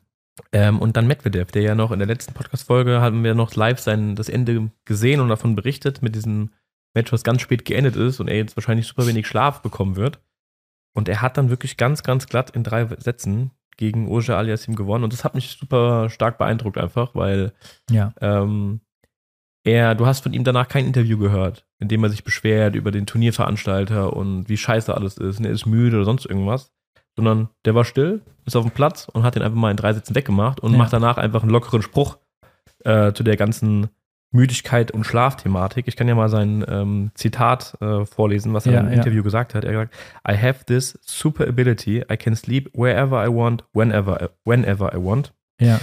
Ähm, und dann Medvedev, der ja noch in der letzten Podcast-Folge haben wir noch live sein, das Ende gesehen und davon berichtet mit diesem Match, was ganz spät geendet ist und er jetzt wahrscheinlich super wenig Schlaf bekommen wird. Und er hat dann wirklich ganz, ganz glatt in drei Sätzen gegen Oja Aliassim gewonnen. Und das hat mich super stark beeindruckt einfach, weil Ja, ähm, er, du hast von ihm danach kein Interview gehört, in dem er sich beschwert über den Turnierveranstalter und wie scheiße alles ist und er ist müde oder sonst irgendwas, sondern der war still, ist auf dem Platz und hat den einfach mal in drei Sätzen weggemacht und Ja. macht danach einfach einen lockeren Spruch äh, zu der ganzen Müdigkeit und Schlafthematik. Ich kann ja mal sein ähm, Zitat äh, vorlesen, was er Ja, im ja. Interview gesagt hat. Er hat gesagt, I have this super ability, I can sleep wherever I want, whenever, whenever I want. ja,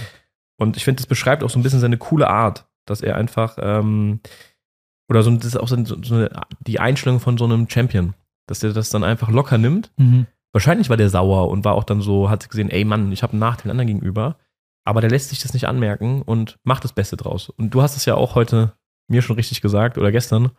Und ich finde, das beschreibt auch so ein bisschen seine coole Art, dass er einfach, ähm, oder so, das ist auch so, so eine, die Einstellung von so einem Champion, dass er das dann einfach locker nimmt. mhm. Wahrscheinlich war der sauer und war auch dann so, hat gesehen, ey Mann, ich habe einen Nachteil anderen gegenüber. Aber der lässt sich das nicht anmerken und macht das Beste draus. Und du hast es ja auch heute mir schon richtig gesagt oder gestern.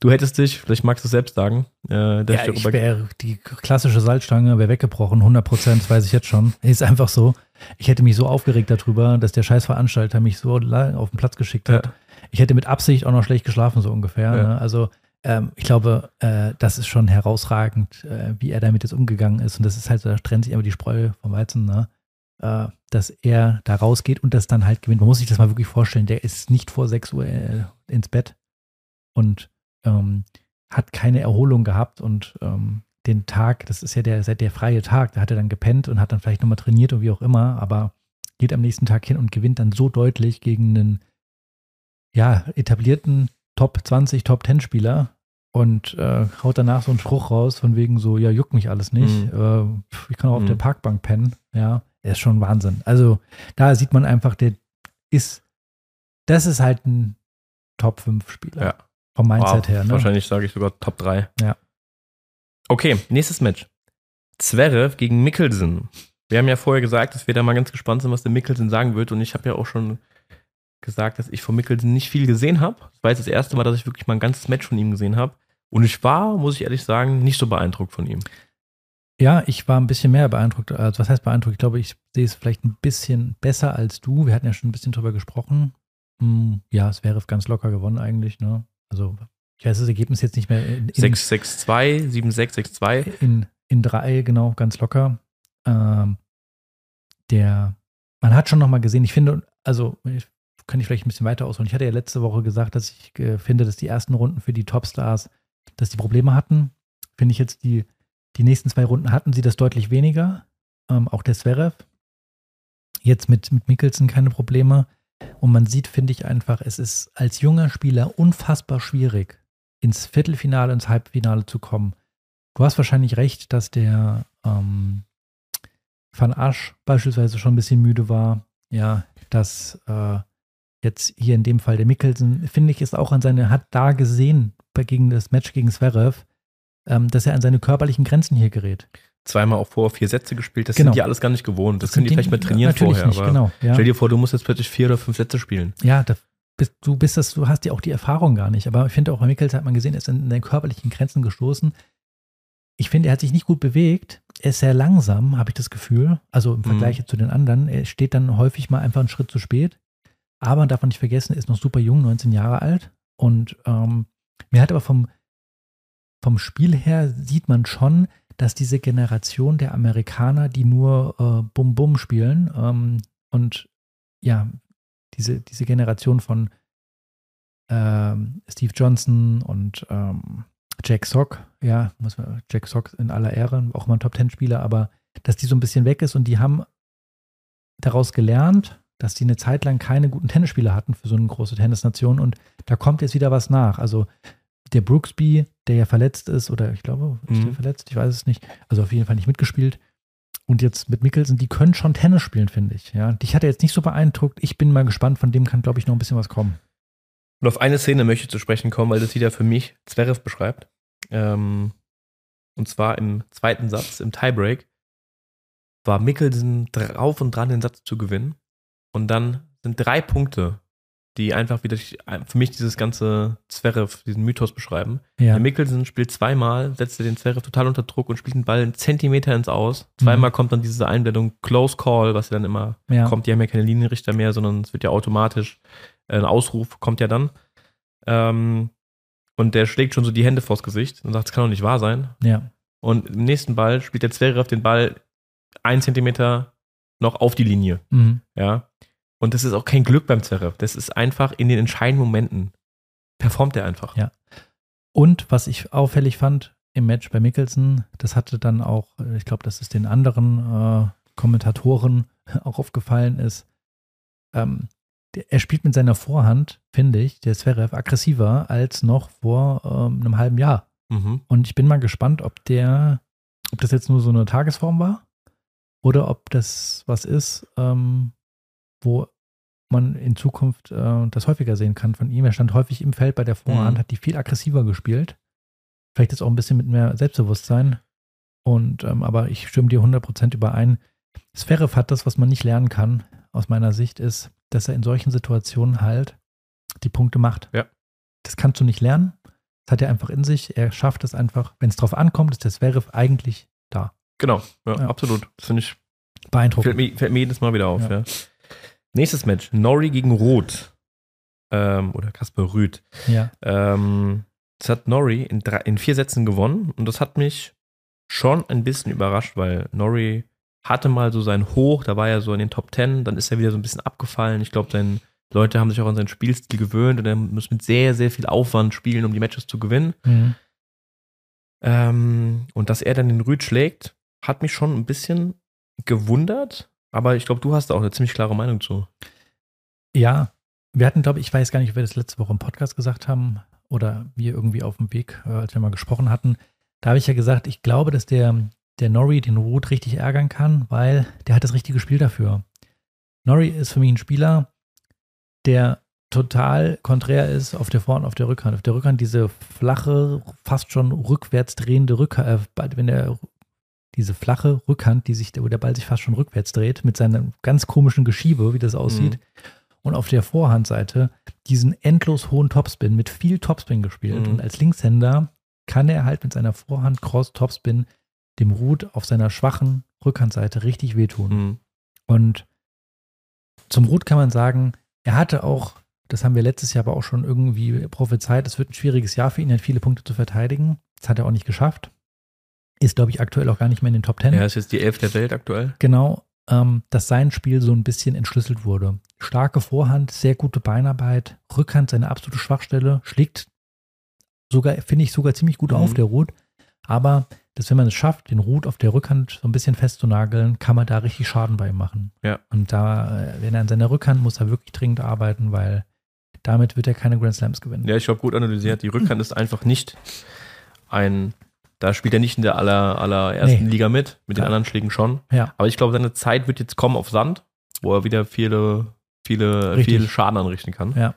Du hättest dich, vielleicht magst du es selbst sagen, äh, dass ja, ich wäre die klassische Salzstange wäre weggebrochen, 100 Prozent, das weiß ich jetzt schon. Ist einfach so. Ich hätte mich so aufgeregt darüber, dass der Scheißveranstalter mich so lang auf den Platz geschickt hat. Ja. Ich hätte mit Absicht auch noch schlecht geschlafen, so ungefähr. Ja. Ne? Also ähm, ich glaube, äh, das ist schon herausragend, äh, wie er damit jetzt umgegangen ist. Und das ist halt, da trennt sich immer die Spreu vom Weizen, ne? Äh, dass er da rausgeht und das dann halt gewinnt. Man muss sich das mal wirklich vorstellen. Der ist nicht vor 6 Uhr äh, ins Bett und ähm, hat keine Erholung gehabt und ähm, den Tag, das ist ja der, der freie Tag, da hat er dann gepennt und hat dann vielleicht nochmal trainiert und wie auch immer, aber geht am nächsten Tag hin und gewinnt dann so deutlich gegen einen ja, etablierten Top 20, Top 10 Spieler und äh, haut danach so einen Spruch raus von wegen so, ja, juckt mich alles nicht. Äh, pf, ich kann auch auf Mhm. der Parkbank pennen. Ja, er ist schon Wahnsinn. Also da sieht man einfach, der ist, das ist halt ein Top 5 Spieler. Ja. Vom Mindset Wow, her, ne? Wahrscheinlich sage ich sogar Top 3. Ja. Okay, nächstes Match. Zverev gegen Mikkelsen. Wir haben ja vorher gesagt, dass wir da mal ganz gespannt sind, was der Mikkelsen sagen wird. Und ich habe ja auch schon gesagt, dass ich von Mikkelsen nicht viel gesehen habe. Das war jetzt das erste Mal, dass ich wirklich mal ein ganzes Match von ihm gesehen habe. Und ich war, muss ich ehrlich sagen, nicht so beeindruckt von ihm. Ja, ich war ein bisschen mehr beeindruckt. Also, was heißt beeindruckt? Ich glaube, ich sehe es vielleicht ein bisschen besser als du. Wir hatten ja schon ein bisschen drüber gesprochen. Hm, ja, es wäre ganz locker gewonnen eigentlich. Ne? Also, ich weiß das Ergebnis jetzt nicht mehr. In, in, 6-6-2, 7-6-6-2. in, in drei, genau, ganz locker. Ähm, der, man hat schon noch mal gesehen, ich finde, also, ich, kann ich vielleicht ein bisschen weiter ausholen. Ich hatte ja letzte Woche gesagt, dass ich äh, finde, dass die ersten Runden für die Topstars, dass die Probleme hatten. Finde ich jetzt, die, die nächsten zwei Runden hatten sie das deutlich weniger. Ähm, auch der Zverev. Jetzt mit, mit Mikkelsen keine Probleme. Und man sieht, finde ich einfach, es ist als junger Spieler unfassbar schwierig, ins Viertelfinale, ins Halbfinale zu kommen. Du hast wahrscheinlich recht, dass der ähm, Van Asch beispielsweise schon ein bisschen müde war. Ja, dass äh, jetzt hier in dem Fall der Mikkelsen, finde ich, ist auch an seine, hat da gesehen, gegen das Match gegen Zverev, ähm, dass er an seine körperlichen Grenzen hier gerät. Zweimal auch vor vier Sätze gespielt. Das Genau. sind die alles gar nicht gewohnt. Das, können die vielleicht mal trainieren natürlich vorher. Nicht, genau, ja. stell dir vor, du musst jetzt plötzlich vier oder fünf Sätze spielen. Ja, da bist, du bist das, du hast ja auch die Erfahrung gar nicht. Aber ich finde auch bei Mikkels hat man gesehen, er ist an seine körperlichen Grenzen gestoßen. Ich finde, er hat sich nicht gut bewegt. Er ist sehr langsam, habe ich das Gefühl. Also im Vergleich zu den anderen. Er steht dann häufig mal einfach einen Schritt zu spät. Aber darf man nicht vergessen, er ist noch super jung, 19 Jahre alt. Und ähm, mir hat aber vom, vom Spiel her sieht man schon, dass diese Generation der Amerikaner, die nur äh, Bum-Bum spielen ähm, und ja, diese, diese Generation von ähm, Steve Johnson und ähm, Jack Sock, ja, muss man, Jack Sock in aller Ehre, auch mal ein Top-Ten-Spieler, aber dass die so ein bisschen weg ist und die haben daraus gelernt, dass die eine Zeit lang keine guten Tennisspieler hatten für so eine große Tennisnation und da kommt jetzt wieder was nach. Also der Brooksby, der ja verletzt ist, oder ich glaube, ist mhm. der verletzt? Ich weiß es nicht. Also auf jeden Fall nicht mitgespielt. Und jetzt mit Mickelson, die können schon Tennis spielen, finde ich. Ja, dich hat er jetzt nicht so beeindruckt. Ich bin mal gespannt, von dem kann, glaube ich, noch ein bisschen was kommen. Und auf eine Szene möchte ich zu sprechen kommen, weil das wieder für mich Zverev beschreibt. Ähm, und zwar im zweiten Satz, im Tiebreak, war Mickelson drauf und dran, den Satz zu gewinnen. Und dann sind drei Punkte die einfach wieder für mich dieses ganze Zverev, diesen Mythos beschreiben. Ja. Der Mickelson spielt zweimal, setzt den Zverev total unter Druck und spielt den Ball einen Zentimeter ins Aus. Zweimal mhm. kommt dann diese Einblendung Close Call, was ja dann immer ja. kommt. Die haben ja keine Linienrichter mehr, sondern es wird ja automatisch äh, ein Ausruf, kommt ja dann. Ähm, und der schlägt schon so die Hände vors Gesicht und sagt, das kann doch nicht wahr sein. Ja. Und im nächsten Ball spielt der Zverev den Ball einen Zentimeter noch auf die Linie. Mhm. Ja. Und das ist auch kein Glück beim Zverev. Das ist einfach in den entscheidenden Momenten performt er einfach. Ja. Und was ich auffällig fand im Match bei Mickelson, das hatte dann auch, ich glaube, dass es den anderen äh, Kommentatoren auch aufgefallen ist. Ähm, der, er spielt mit seiner Vorhand, finde ich, der Zverev, aggressiver als noch vor ähm, einem halben Jahr. Mhm. Und ich bin mal gespannt, ob der, ob das jetzt nur so eine Tagesform war oder ob das was ist, ähm, wo man in Zukunft äh, das häufiger sehen kann von ihm. Er stand häufig im Feld bei der Vorhand, mhm. hat die viel aggressiver gespielt. Vielleicht ist auch ein bisschen mit mehr Selbstbewusstsein. Und ähm, aber ich stimme dir 100% überein. Zverev hat das, was man nicht lernen kann, aus meiner Sicht, ist, dass er in solchen Situationen halt die Punkte macht. Ja. Das kannst du nicht lernen. Das hat er einfach in sich. Er schafft es einfach. Wenn es drauf ankommt, ist der Zverev eigentlich da. Genau, ja, ja. absolut. Das finde ich beeindruckend. Fällt mir, fällt mir, jedes Mal wieder auf, ja. Nächstes Match. Nori gegen Roth. Ähm, oder Kasper Rüth. Ja. Ähm, das hat Nori in, drei, in vier Sätzen gewonnen und das hat mich schon ein bisschen überrascht, weil Nori hatte mal so sein Hoch, da war er so in den Top Ten, dann ist er wieder so ein bisschen abgefallen. Ich glaube, sein Leute haben sich auch an seinen Spielstil gewöhnt und er muss mit sehr, sehr viel Aufwand spielen, um die Matches zu gewinnen. Mhm. Ähm, und dass er dann den Rüd schlägt, hat mich schon ein bisschen gewundert, aber ich glaube, du hast da auch eine ziemlich klare Meinung zu. Ja, wir hatten, glaube ich, ich weiß gar nicht, ob wir das letzte Woche im Podcast gesagt haben oder wir irgendwie auf dem Weg, äh, als wir mal gesprochen hatten. Da habe ich ja gesagt, ich glaube, dass der, der Norrie den Root richtig ärgern kann, weil der hat das richtige Spiel dafür. Norrie ist für mich ein Spieler, der total konträr ist auf der Vor- und auf der Rückhand. Auf der Rückhand diese flache, fast schon rückwärts drehende Rückhand, äh, wenn der diese flache Rückhand, die sich, wo der Ball sich fast schon rückwärts dreht, mit seinem ganz komischen Geschiebe, wie das aussieht. Mhm. Und auf der Vorhandseite diesen endlos hohen Topspin mit viel Topspin gespielt. Mhm. Und als Linkshänder kann er halt mit seiner Vorhand Cross Topspin dem Rut auf seiner schwachen Rückhandseite richtig wehtun. Mhm. Und zum Rut kann man sagen, er hatte auch, das haben wir letztes Jahr aber auch schon irgendwie prophezeit, es wird ein schwieriges Jahr für ihn, hat viele Punkte zu verteidigen. Das hat er auch nicht geschafft. Ist, glaube ich, aktuell auch gar nicht mehr in den Top Ten. Er ist jetzt die Elf der Welt aktuell. Genau, ähm, dass sein Spiel so ein bisschen entschlüsselt wurde. Starke Vorhand, sehr gute Beinarbeit, Rückhand seine absolute Schwachstelle, schlägt sogar, finde ich, sogar ziemlich gut mhm. auf, der Rut. Aber dass wenn man es schafft, den Rut auf der Rückhand so ein bisschen festzunageln, kann man da richtig Schaden bei ihm machen. Ja. Und da, äh, wenn er an seiner Rückhand muss er wirklich dringend arbeiten, weil damit wird er keine Grand Slams gewinnen. Ja, ich habe gut analysiert. Die Rückhand ist einfach nicht ein da spielt er nicht in der aller, allerersten nee. Liga mit, mit den anderen Schlägen schon. Ja. Aber ich glaube, seine Zeit wird jetzt kommen auf Sand, wo er wieder viele, viele, Richtig. viel Schaden anrichten kann. Ja.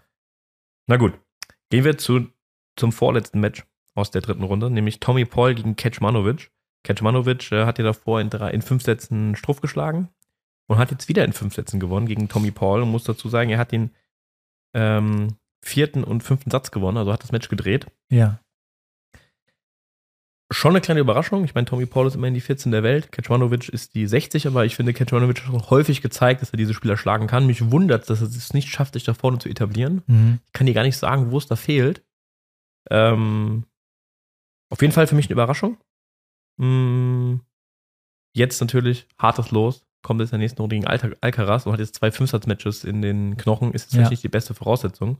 Na gut. Gehen wir zu, zum vorletzten Match aus der dritten Runde, nämlich Tommy Paul gegen Kecmanovic. Kecmanovic äh, hat ja davor in, drei, in fünf Sätzen Struff geschlagen und hat jetzt wieder in fünf Sätzen gewonnen gegen Tommy Paul und muss dazu sagen, er hat den ähm, vierten und fünften Satz gewonnen, also hat das Match gedreht. Ja schon eine kleine Überraschung. Ich meine, Tommy Paul ist immerhin die 14 der Welt. Kecmanovic ist die 60, aber ich finde, Kecmanovic hat schon häufig gezeigt, dass er diese Spieler schlagen kann. Mich wundert, dass er es nicht schafft, sich da vorne zu etablieren. Mhm. Ich kann dir gar nicht sagen, wo es da fehlt. Ähm, auf jeden Fall für mich eine Überraschung. Mh, mm, jetzt natürlich hartes Los. Kommt jetzt in der nächsten Runde gegen Al Alcaraz und hat jetzt zwei Fünfsatz-Matches in den Knochen. Ist jetzt ja. nicht die beste Voraussetzung.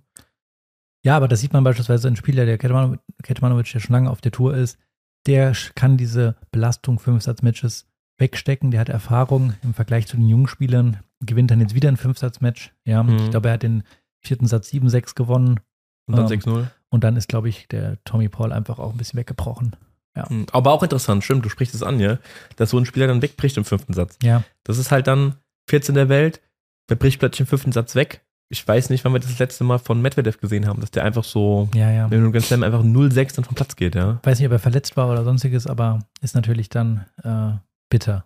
Ja, aber das sieht man beispielsweise ein Spieler, der Ketmanovic, der schon lange auf der Tour ist, der kann diese Belastung Fünfsatz-Matches wegstecken. Der hat Erfahrung im Vergleich zu den jungen Spielern. Gewinnt dann jetzt wieder ein Fünfsatz-Match. Ja, mhm. ich glaube, er hat den vierten Satz 7-6 gewonnen. Und dann ähm, 6-0. Und dann ist, glaube ich, der Tommy Paul einfach auch ein bisschen weggebrochen. Ja. Mhm. Aber auch interessant, stimmt, du sprichst es an, ja, dass so ein Spieler dann wegbricht im fünften Satz. Ja. Das ist halt dann 14 der Welt, der bricht plötzlich im fünften Satz weg. Ich weiß nicht, wann wir das, letzte Mal von Medvedev gesehen haben, dass der einfach so, ja, ja. wenn du ganz Slam einfach 0-6 dann vom Platz geht, ja. Weiß nicht, ob er verletzt war oder sonstiges, aber ist natürlich dann äh, bitter.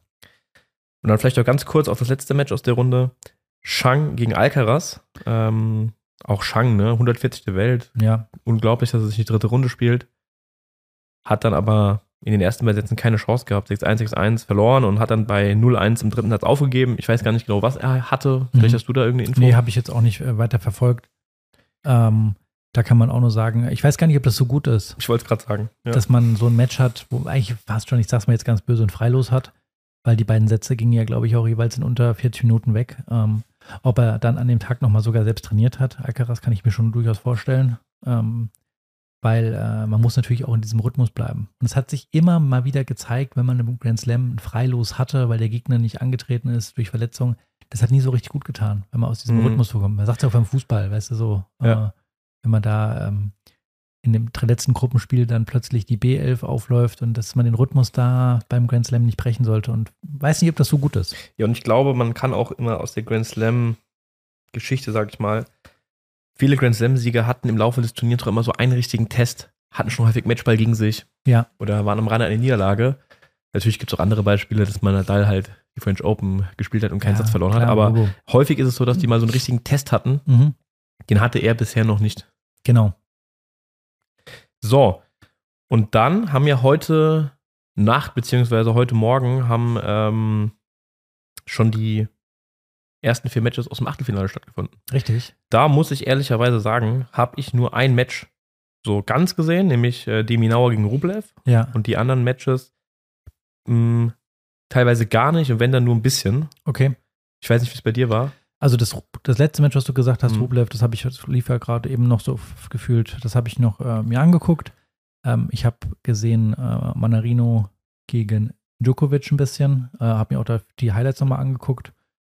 Und dann vielleicht auch ganz kurz auf das letzte Match aus der Runde. Shang gegen Alcaraz. Ähm, auch Shang, ne? 140. Welt. Ja. Unglaublich, dass er sich die dritte Runde spielt. Hat dann aber in den ersten beiden Sätzen keine Chance gehabt. 6-1, 6-1 verloren und hat dann bei 0-1 im dritten Satz aufgegeben. Ich weiß gar nicht genau, was er hatte. Vielleicht mhm. hast du da irgendeine Info? Nee, habe ich jetzt auch nicht äh, weiter verfolgt. Ähm, da kann man auch nur sagen, ich weiß gar nicht, ob das so gut ist. Ich wollte es gerade sagen. Ja. Dass man so ein Match hat, wo eigentlich fast schon, ich sag's mal jetzt ganz böse und freilos hat, weil die beiden Sätze gingen ja, glaube ich, auch jeweils in unter 40 Minuten weg. Ähm, ob er dann an dem Tag nochmal sogar selbst trainiert hat, Alcaraz, kann ich mir schon durchaus vorstellen. Ähm, weil äh, man muss natürlich auch in diesem Rhythmus bleiben. Und es hat sich immer mal wieder gezeigt, wenn man im Grand Slam ein Freilos hatte, weil der Gegner nicht angetreten ist durch Verletzung, das hat nie so richtig gut getan, wenn man aus diesem mhm. Rhythmus vorkommt. Man sagt ja auch beim Fußball, weißt du so, ja. äh, wenn man da ähm, in dem letzten Gruppenspiel dann plötzlich die B11 aufläuft und dass man den Rhythmus da beim Grand Slam nicht brechen sollte und weiß nicht, ob das so gut ist. Ja, und ich glaube, man kann auch immer aus der Grand Slam Geschichte, sag ich mal, viele Grand Slam-Sieger hatten im Laufe des Turniers doch immer so einen richtigen Test, hatten schon häufig Matchball gegen sich. Ja. Oder waren am Rande einer Niederlage. Natürlich gibt es auch andere Beispiele, dass man Nadal halt die French Open gespielt hat und keinen ja, Satz verloren klar, hat. Aber Logo. häufig ist es so, dass die mal so einen richtigen Test hatten. Mhm. Den hatte er bisher noch nicht. Genau. So. Und dann haben ja heute Nacht, beziehungsweise heute Morgen, haben ähm, schon die ersten vier Matches aus dem Achtelfinale stattgefunden. Richtig. Da muss ich ehrlicherweise sagen, habe ich nur ein Match so ganz gesehen, nämlich äh, Deminauer gegen Rublev. Ja. Und die anderen Matches mh, hm, teilweise gar nicht und wenn dann nur ein bisschen. Okay. Ich weiß nicht, wie es bei dir war. Also das, das letzte Match, was du gesagt hast, mhm. Rublev, das habe ich, das lief ja gerade eben noch so gefühlt, das habe ich noch äh, mir angeguckt. Ähm, ich habe gesehen äh, Manarino gegen Djokovic ein bisschen, äh, habe mir auch da die Highlights nochmal angeguckt.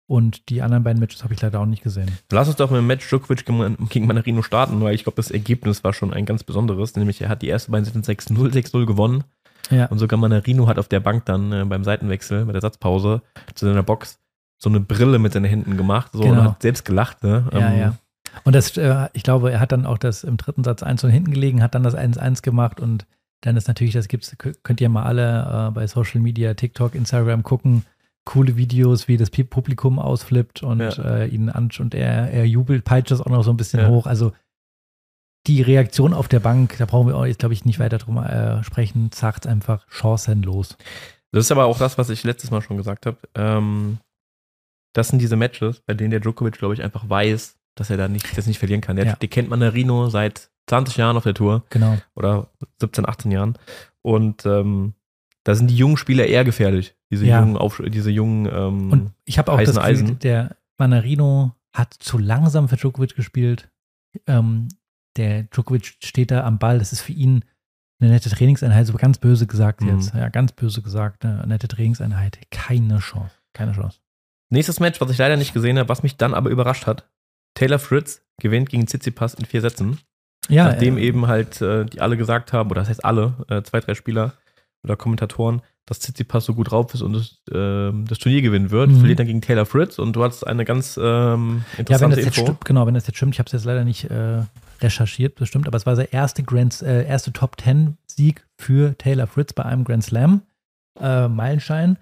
Und die anderen beiden Matches habe ich leider auch nicht gesehen. Lass uns doch mit dem Match Djokovic gegen Manarino starten, weil ich glaube, das Ergebnis war schon ein ganz besonderes. Nämlich er hat die ersten beiden Sätze 6-0, 6-0 gewonnen. Ja. Und sogar Manarino hat auf der Bank dann äh, beim Seitenwechsel, bei der Satzpause zu seiner Box so eine Brille mit seinen Händen gemacht so, genau. und hat selbst gelacht. Ne? Ja, ähm, ja. Und das, äh, ich glaube, er hat dann auch das im dritten Satz 1 und hinten gelegen, hat dann das 1-1 gemacht und dann ist natürlich, das gibt's, könnt ihr mal alle äh, bei Social Media, TikTok, Instagram gucken, coole Videos, wie das Publikum ausflippt und ja. äh, ihn an und er, er jubelt, peitscht das auch noch so ein bisschen ja. hoch. Also die Reaktion auf der Bank, da brauchen wir auch jetzt, glaube ich, nicht weiter drum äh, sprechen, sagt einfach chancenlos. Das ist aber auch das, was ich letztes Mal schon gesagt habe. Ähm, das sind diese Matches, bei denen der Djokovic, glaube ich, einfach weiß, dass er da nicht, das nicht verlieren kann. Der, ja. Die kennt Manarino seit 20 Jahren auf der Tour. Genau. Oder 17, 18 Jahren. Und ähm, da sind die jungen Spieler eher gefährlich. Diese ja. jungen, Auf diese jungen ähm, Und ich habe auch das Gefühl, Eisen. der Manarino hat zu langsam für Djokovic gespielt. Ähm, der Djokovic steht da am Ball. Das ist für ihn eine nette Trainingseinheit, so ganz böse gesagt mhm. jetzt. Ja, ganz böse gesagt. Eine nette Trainingseinheit. Keine Chance. Keine Chance. Nächstes Match, was ich leider nicht gesehen habe, was mich dann aber überrascht hat. Taylor Fritz gewinnt gegen Tsitsipas in vier Sätzen. Ja, Nachdem äh, eben halt äh, die alle gesagt haben, oder das heißt alle, äh, zwei, drei Spieler, oder Kommentatoren, dass Tsitsipas so gut drauf ist und das, äh, das Turnier gewinnen wird. Mhm. Verliert dann gegen Taylor Fritz und du hast eine ganz ähm, interessante ja, wenn das Info. Jetzt stimmt, genau, wenn das jetzt stimmt, ich habe es jetzt leider nicht äh, recherchiert, bestimmt, aber es war der erste Grand, äh, erste Top Ten Sieg für Taylor Fritz bei einem Grand Slam äh, Meilenstein.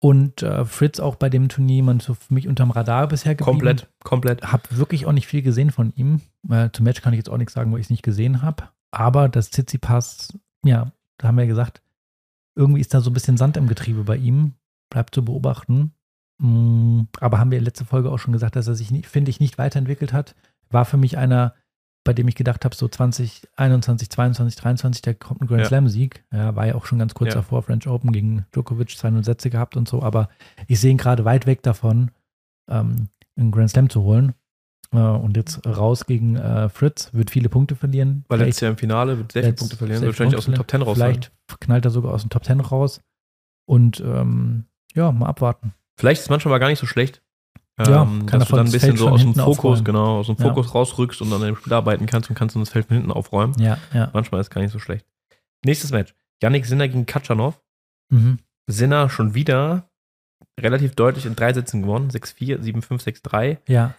Und äh, Fritz auch bei dem Turnier jemand so für mich unterm Radar bisher geblieben. Komplett, komplett. Hab wirklich auch nicht viel gesehen von ihm. Äh, zum Match kann ich jetzt auch nichts sagen, wo ich es nicht gesehen habe. Aber das Tsitsipas, ja, da haben wir ja gesagt, irgendwie ist da so ein bisschen Sand im Getriebe bei ihm. Bleibt zu beobachten. Mm, aber haben wir in letzter Folge auch schon gesagt, dass er sich, finde ich, nicht weiterentwickelt hat. War für mich einer bei dem ich gedacht habe, so 2021, 22, 23, da kommt ein Grand Ja. Slam-Sieg. Ja, war ja auch schon ganz kurz Ja. davor, French Open gegen Djokovic 200 Sätze gehabt und so, aber ich sehe ihn gerade weit weg davon, ähm, einen Grand Slam zu holen. Äh, und jetzt raus gegen äh, Fritz, wird viele Punkte verlieren. Weil Vielleicht- letztes Jahr im Finale wird sehr viele Jetzt Punkte verlieren, wird wahrscheinlich aus dem Top 10 raus Vielleicht knallt er sogar aus dem Top 10 raus. Und ähm, ja, mal abwarten. Vielleicht ist es manchmal gar nicht so schlecht. Ja, ähm, dass er du dann ein bisschen so aus dem Fokus, aufräumen. genau, aus dem Ja. Fokus rausrückst und dann an dem Spiel arbeiten kannst und kannst du das Feld von hinten aufräumen. Ja, ja. Manchmal ist es gar nicht so schlecht. Nächstes Match. Yannick Sinner gegen Katschanov. Mhm. Sinner schon wieder relativ deutlich in drei Sätzen gewonnen. 6-4, 7-5, 6-3. Ja.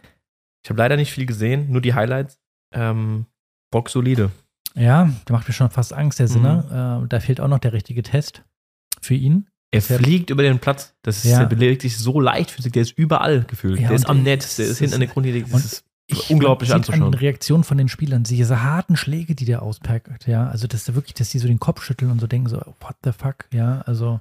Ich habe leider nicht viel gesehen, nur die Highlights. Ähm, Bock solide. Ja, der macht mir schon fast Angst, der Mhm. Sinner. Äh, da fehlt auch noch der richtige Test für ihn. Er Fährt- fliegt über den Platz. Das ist, Ja. der bewegt sich so leicht für sich. Der ist überall gefühlt. Ja, der ist am Netz, der das ist hinten an der Grundlinie. Das ist Ich, unglaublich anzuschauen. an den Reaktionen von den Spielern, diese harten Schläge, die der auspackt, ja, also dass wirklich, dass die so den Kopf schütteln und so denken so, what the fuck, ja, also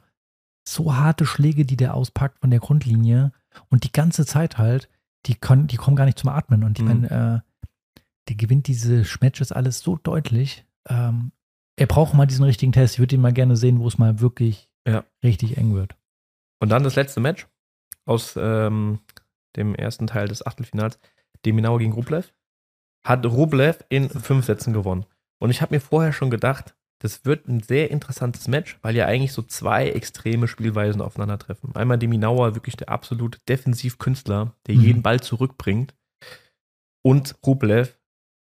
so harte Schläge, die der auspackt von der Grundlinie und die ganze Zeit halt, die, kon, die kommen gar nicht zum Atmen und ich Mhm. meine, äh, der gewinnt diese Matches alles so deutlich. Ähm, er braucht mal diesen richtigen Test. Ich würde ihn mal gerne sehen, wo es mal wirklich Ja. richtig eng wird. Und dann das letzte Match aus ähm, dem ersten Teil des Achtelfinals, Deminauer gegen Rublev, hat Rublev in fünf Sätzen gewonnen. Und ich habe mir vorher schon gedacht, das wird ein sehr interessantes Match, weil ja eigentlich so zwei extreme Spielweisen aufeinandertreffen. Einmal Deminauer, wirklich der absolute Defensivkünstler, der Mhm. jeden Ball zurückbringt. Und Rublev,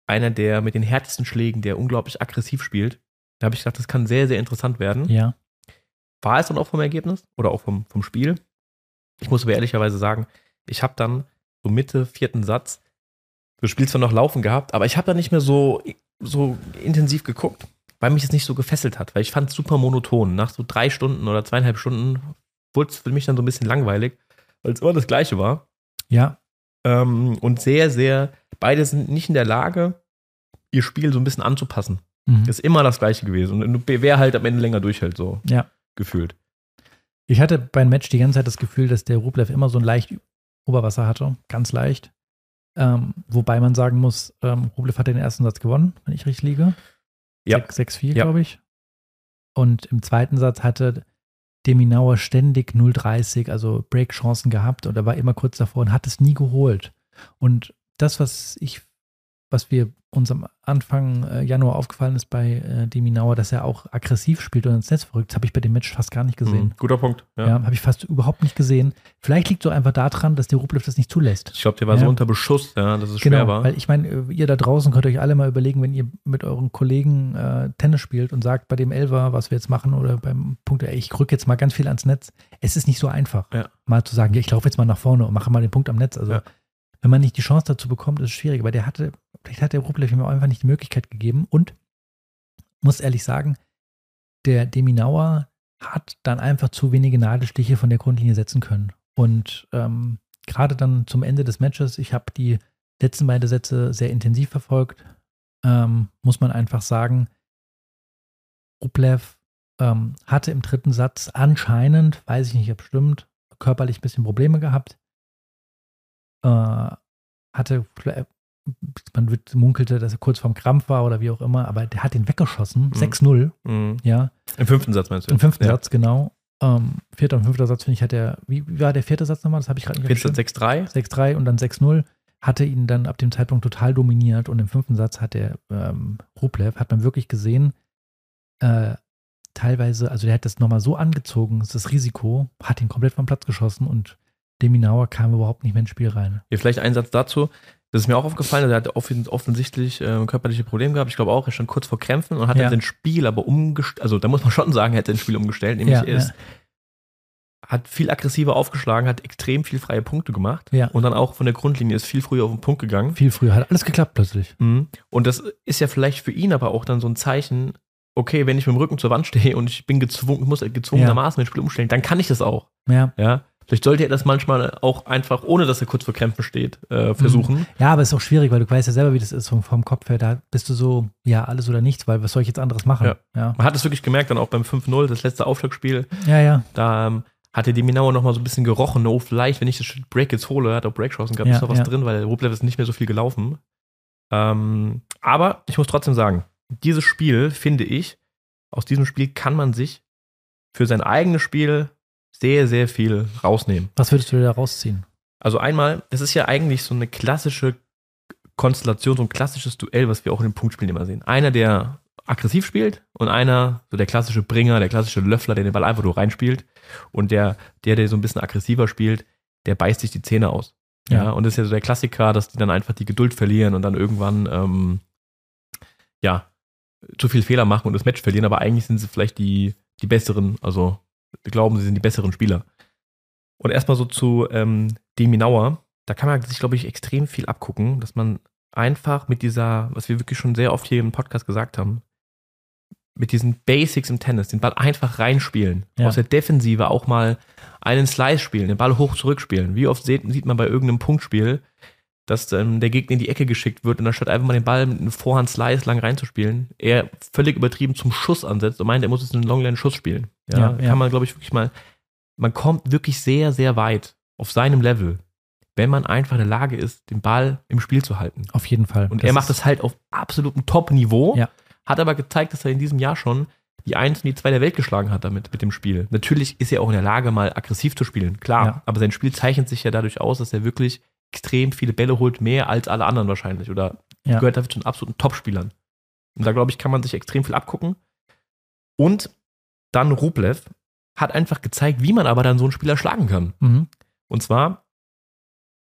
einer der mit den härtesten Schlägen, der unglaublich aggressiv spielt. Da habe ich gedacht, das kann sehr, sehr interessant werden. Ja. War es dann auch vom Ergebnis oder auch vom, vom Spiel? Ich muss aber ehrlicherweise sagen, ich habe dann so Mitte, vierten Satz das Spiel zwar noch laufen gehabt, aber ich habe da nicht mehr so, so intensiv geguckt, weil mich es nicht so gefesselt hat, weil ich fand es super monoton. Nach so drei Stunden oder zweieinhalb Stunden wurde es für mich dann so ein bisschen langweilig, weil es immer das Gleiche war. Ja, Ähm, und sehr, sehr, beide sind nicht in der Lage, ihr Spiel so ein bisschen anzupassen. mhm. Ist immer das Gleiche gewesen. Und wer halt am Ende länger durchhält, so Ja. gefühlt. Ich hatte beim Match die ganze Zeit das Gefühl, dass der Rublev immer so ein leicht Oberwasser hatte, ganz leicht. Ähm, wobei man sagen muss, ähm, Rublev hat den ersten Satz gewonnen, wenn ich richtig liege. Ja. 6-4, Ja. glaube ich. Und im zweiten Satz hatte Deminauer ständig 0,30, also Breakchancen gehabt und er war immer kurz davor und hat es nie geholt. Und das, was ich, was wir uns am Anfang äh, Januar aufgefallen ist bei äh, Deminauer, dass er auch aggressiv spielt und ins Netz verrückt, das habe ich bei dem Match fast gar nicht gesehen. Mhm. Guter Punkt. Ja. Ja, habe ich fast überhaupt nicht gesehen. Vielleicht liegt es so einfach daran, dass der Rublev das nicht zulässt. Ich glaube, der war so Ja. unter Beschuss, ja, dass es Genau, schwer war. weil ich meine, äh, ihr da draußen könnt euch alle mal überlegen, wenn ihr mit euren Kollegen äh, Tennis spielt und sagt bei dem Elfer, was wir jetzt machen oder beim Punkt, ey, ich rücke jetzt mal ganz viel ans Netz. Es ist nicht so einfach, Ja. mal zu sagen, ja, ich laufe jetzt mal nach vorne und mache mal den Punkt am Netz. Also. Wenn man nicht die Chance dazu bekommt, ist es schwierig. Aber der hatte, vielleicht hat der Rublev ihm auch einfach nicht die Möglichkeit gegeben und muss ehrlich sagen, der Deminauer hat dann einfach zu wenige Nadelstiche von der Grundlinie setzen können. Und ähm, gerade dann zum Ende des Matches, ich habe die letzten beiden Sätze sehr intensiv verfolgt, ähm, muss man einfach sagen, Rublev ähm, hatte im dritten Satz anscheinend, weiß ich nicht, ob stimmt, körperlich ein bisschen Probleme gehabt. Äh, hatte, man wird, munkelte, dass er kurz vorm Krampf war oder wie auch immer, aber der hat ihn weggeschossen, Mhm. 6-0, Mhm. ja. Im fünften Satz meinst du? Im fünften ja. Satz, genau. Ähm, vierter und fünfter Satz, finde ich, hat er, wie, wie war der vierte Satz nochmal? Das habe ich gerade nicht Vierter bestimmt. Satz 6-3. 6-3 und dann 6-0, hatte ihn dann ab dem Zeitpunkt total dominiert und im fünften Satz hat der ähm, Rublev, hat man wirklich gesehen, äh, teilweise, also der hat das nochmal so angezogen, das Risiko, hat ihn komplett vom Platz geschossen und Deminauer kam überhaupt nicht mehr ins Spiel rein. Ja, vielleicht ein Satz dazu. Das ist mir auch aufgefallen, er hat offen- offensichtlich ähm, körperliche Probleme gehabt. Ich glaube auch, er stand kurz vor Krämpfen und hat Ja. dann sein Spiel aber umgestellt. Also da muss man schon sagen, er hat sein Spiel umgestellt. Nämlich Ja, er ist, ja. hat viel aggressiver aufgeschlagen, hat extrem viel freie Punkte gemacht. Ja. Und dann auch von der Grundlinie ist viel früher auf den Punkt gegangen. Viel früher, hat alles geklappt plötzlich. Mhm. Und das ist ja vielleicht für ihn aber auch dann so ein Zeichen, okay, wenn ich mit dem Rücken zur Wand stehe und ich bin gezwungen, muss gezwungenermaßen mein Spiel umstellen, dann kann ich das auch. Ja, Ja. Vielleicht sollte er das manchmal auch einfach, ohne dass er kurz vor Krämpfen steht, äh, versuchen. ja aber es ist auch schwierig, weil du weißt ja selber, wie das ist vom, vom Kopf her, da bist du so, ja, alles oder nichts, weil was soll ich jetzt anderes machen? Ja. ja, Man hat es wirklich gemerkt, dann auch beim 5-0, das letzte Aufschlagspiel, ja. ja. da ähm, hatte die Minauer noch mal so ein bisschen gerochen, oh, vielleicht, wenn ich das Break jetzt hole, hat auch Breakchancen gehabt, Ja, ist noch was ja. drin, weil Rublev ist nicht mehr so viel gelaufen. Ähm, aber ich muss trotzdem sagen, dieses Spiel, finde ich, aus diesem Spiel kann man sich für sein eigenes Spiel sehr, sehr viel rausnehmen. Was würdest du da rausziehen? Also einmal, es ist ja eigentlich so eine klassische Konstellation, so ein klassisches Duell, was wir auch in den Punktspielen immer sehen. Einer, der aggressiv spielt und einer, so der klassische Bringer, der klassische Löffler, der den Ball einfach nur reinspielt und der, der, der so ein bisschen aggressiver spielt, der beißt sich die Zähne aus. Ja, ja und das ist ja so der Klassiker, dass die dann einfach die Geduld verlieren und dann irgendwann, ähm, ja, zu viel Fehler machen und das Match verlieren, aber eigentlich sind sie vielleicht die, die besseren, also glauben, sie sind die besseren Spieler. Und erstmal so zu ähm, Deminauer, da kann man sich, glaube ich, extrem viel abgucken, dass man einfach mit dieser, was wir wirklich schon sehr oft hier im Podcast gesagt haben, mit diesen Basics im Tennis, den Ball einfach reinspielen, ja. aus der Defensive auch mal einen Slice spielen, den Ball hoch zurückspielen. Wie oft sieht, sieht man bei irgendeinem Punktspiel, dass ähm, der Gegner in die Ecke geschickt wird und anstatt einfach mal den Ball mit einem Vorhand-Slice lang reinzuspielen, er völlig übertrieben zum Schuss ansetzt und meint, er muss jetzt einen Longline-Schuss spielen. Ja, ja, ja, kann man, glaube ich, wirklich mal, man kommt wirklich sehr, sehr weit auf seinem Level, wenn man einfach in der Lage ist, den Ball im Spiel zu halten. Auf jeden Fall. Und das er macht das halt auf absolutem Top-Niveau, ja. hat aber gezeigt, dass er in diesem Jahr schon die Eins und die Zwei der Welt geschlagen hat damit, mit dem Spiel. Natürlich ist er auch in der Lage, mal aggressiv zu spielen, klar. Ja. Aber sein Spiel zeichnet sich ja dadurch aus, dass er wirklich extrem viele Bälle holt, mehr als alle anderen wahrscheinlich. Oder ja. gehört dafür zu den absoluten Top-Spielern. Und da, glaube ich, kann man sich extrem viel abgucken. Und dann Rublev hat einfach gezeigt, wie man aber dann so einen Spieler schlagen kann. Mhm. Und zwar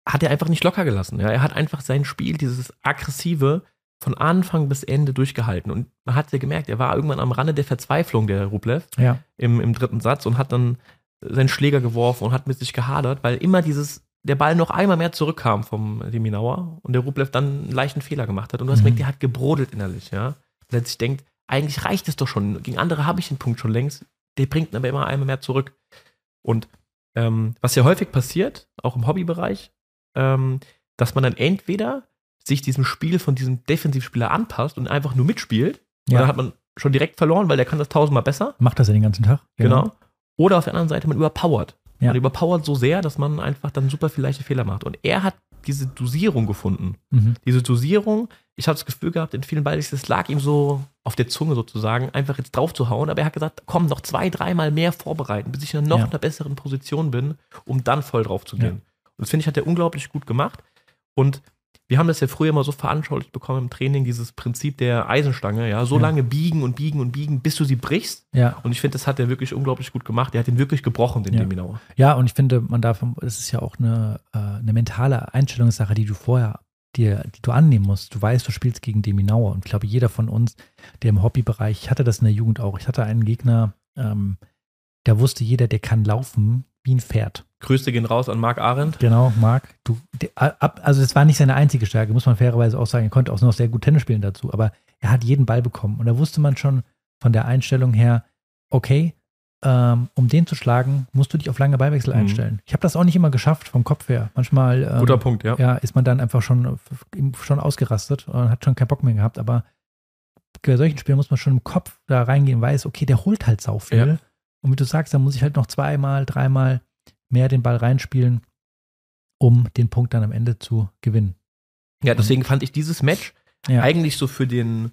hat er einfach nicht locker gelassen. Ja? Er hat einfach sein Spiel, dieses aggressive, von Anfang bis Ende durchgehalten. Und man hat ja gemerkt, er war irgendwann am Rande der Verzweiflung, der Rublev, ja. im, im dritten Satz und hat dann seinen Schläger geworfen und hat mit sich gehadert, weil immer dieses der Ball noch einmal mehr zurückkam vom Deminauer und der Rublev dann einen leichten Fehler gemacht hat. Und du hast mhm. gemerkt, der hat gebrodelt innerlich, ja. Weil er sich denkt, eigentlich reicht es doch schon. Gegen andere habe ich den Punkt schon längst. Der bringt aber immer einmal mehr zurück. Und ähm, was ja häufig passiert, auch im Hobbybereich, ähm, dass man dann entweder sich diesem Spiel von diesem Defensivspieler anpasst und einfach nur mitspielt. Ja. Und dann hat man schon direkt verloren, weil der kann das tausendmal besser. Macht das ja den ganzen Tag. Genau. genau. Oder auf der anderen Seite, man überpowert. Ja. Man überpowert so sehr, dass man einfach dann super viel leichte Fehler macht. Und er hat diese Dosierung gefunden. Mhm. Diese Dosierung, ich habe das Gefühl gehabt, in vielen Balls, es lag ihm so auf der Zunge sozusagen, einfach jetzt drauf zu hauen. Aber er hat gesagt, komm, noch zwei, dreimal mehr vorbereiten, bis ich in noch ja. einer besseren Position bin, um dann voll drauf zu gehen. Ja. Und das finde ich, hat er unglaublich gut gemacht. Und wir haben das ja früher mal so veranschaulicht bekommen im Training, dieses Prinzip der Eisenstange, ja, so ja. lange biegen und biegen und biegen, bis du sie brichst. Ja. Und ich finde, das hat er wirklich unglaublich gut gemacht. Er hat ihn wirklich gebrochen, den ja. Deminauer. Ja, und ich finde, man darf, es ist ja auch eine, äh, eine mentale Einstellungssache, die du vorher dir, die du annehmen musst. Du weißt, du spielst gegen Deminauer. Und ich glaube, jeder von uns, der im Hobbybereich, ich hatte das in der Jugend auch. Ich hatte einen Gegner, ähm, da wusste jeder, der kann laufen wie ein Pferd. Grüße gehen raus an Marc Arendt. Genau, Marc. Du, also es war nicht seine einzige Stärke, muss man fairerweise auch sagen. Er konnte auch noch sehr gut Tennis spielen dazu, aber er hat jeden Ball bekommen. Und da wusste man schon von der Einstellung her, okay, ähm, um den zu schlagen, musst du dich auf lange Ballwechsel mhm. einstellen. Ich habe das auch nicht immer geschafft vom Kopf her. Manchmal ähm, Guter Punkt, ja. ja. ist man dann einfach schon, schon ausgerastet und hat schon keinen Bock mehr gehabt. Aber bei solchen Spielen muss man schon im Kopf da reingehen, weiß, okay, der holt halt sau viel. Ja. Und wie du sagst, dann muss ich halt noch zweimal, dreimal mehr den Ball reinspielen, um den Punkt dann am Ende zu gewinnen. Ja, deswegen fand ich dieses Match ja. eigentlich so für den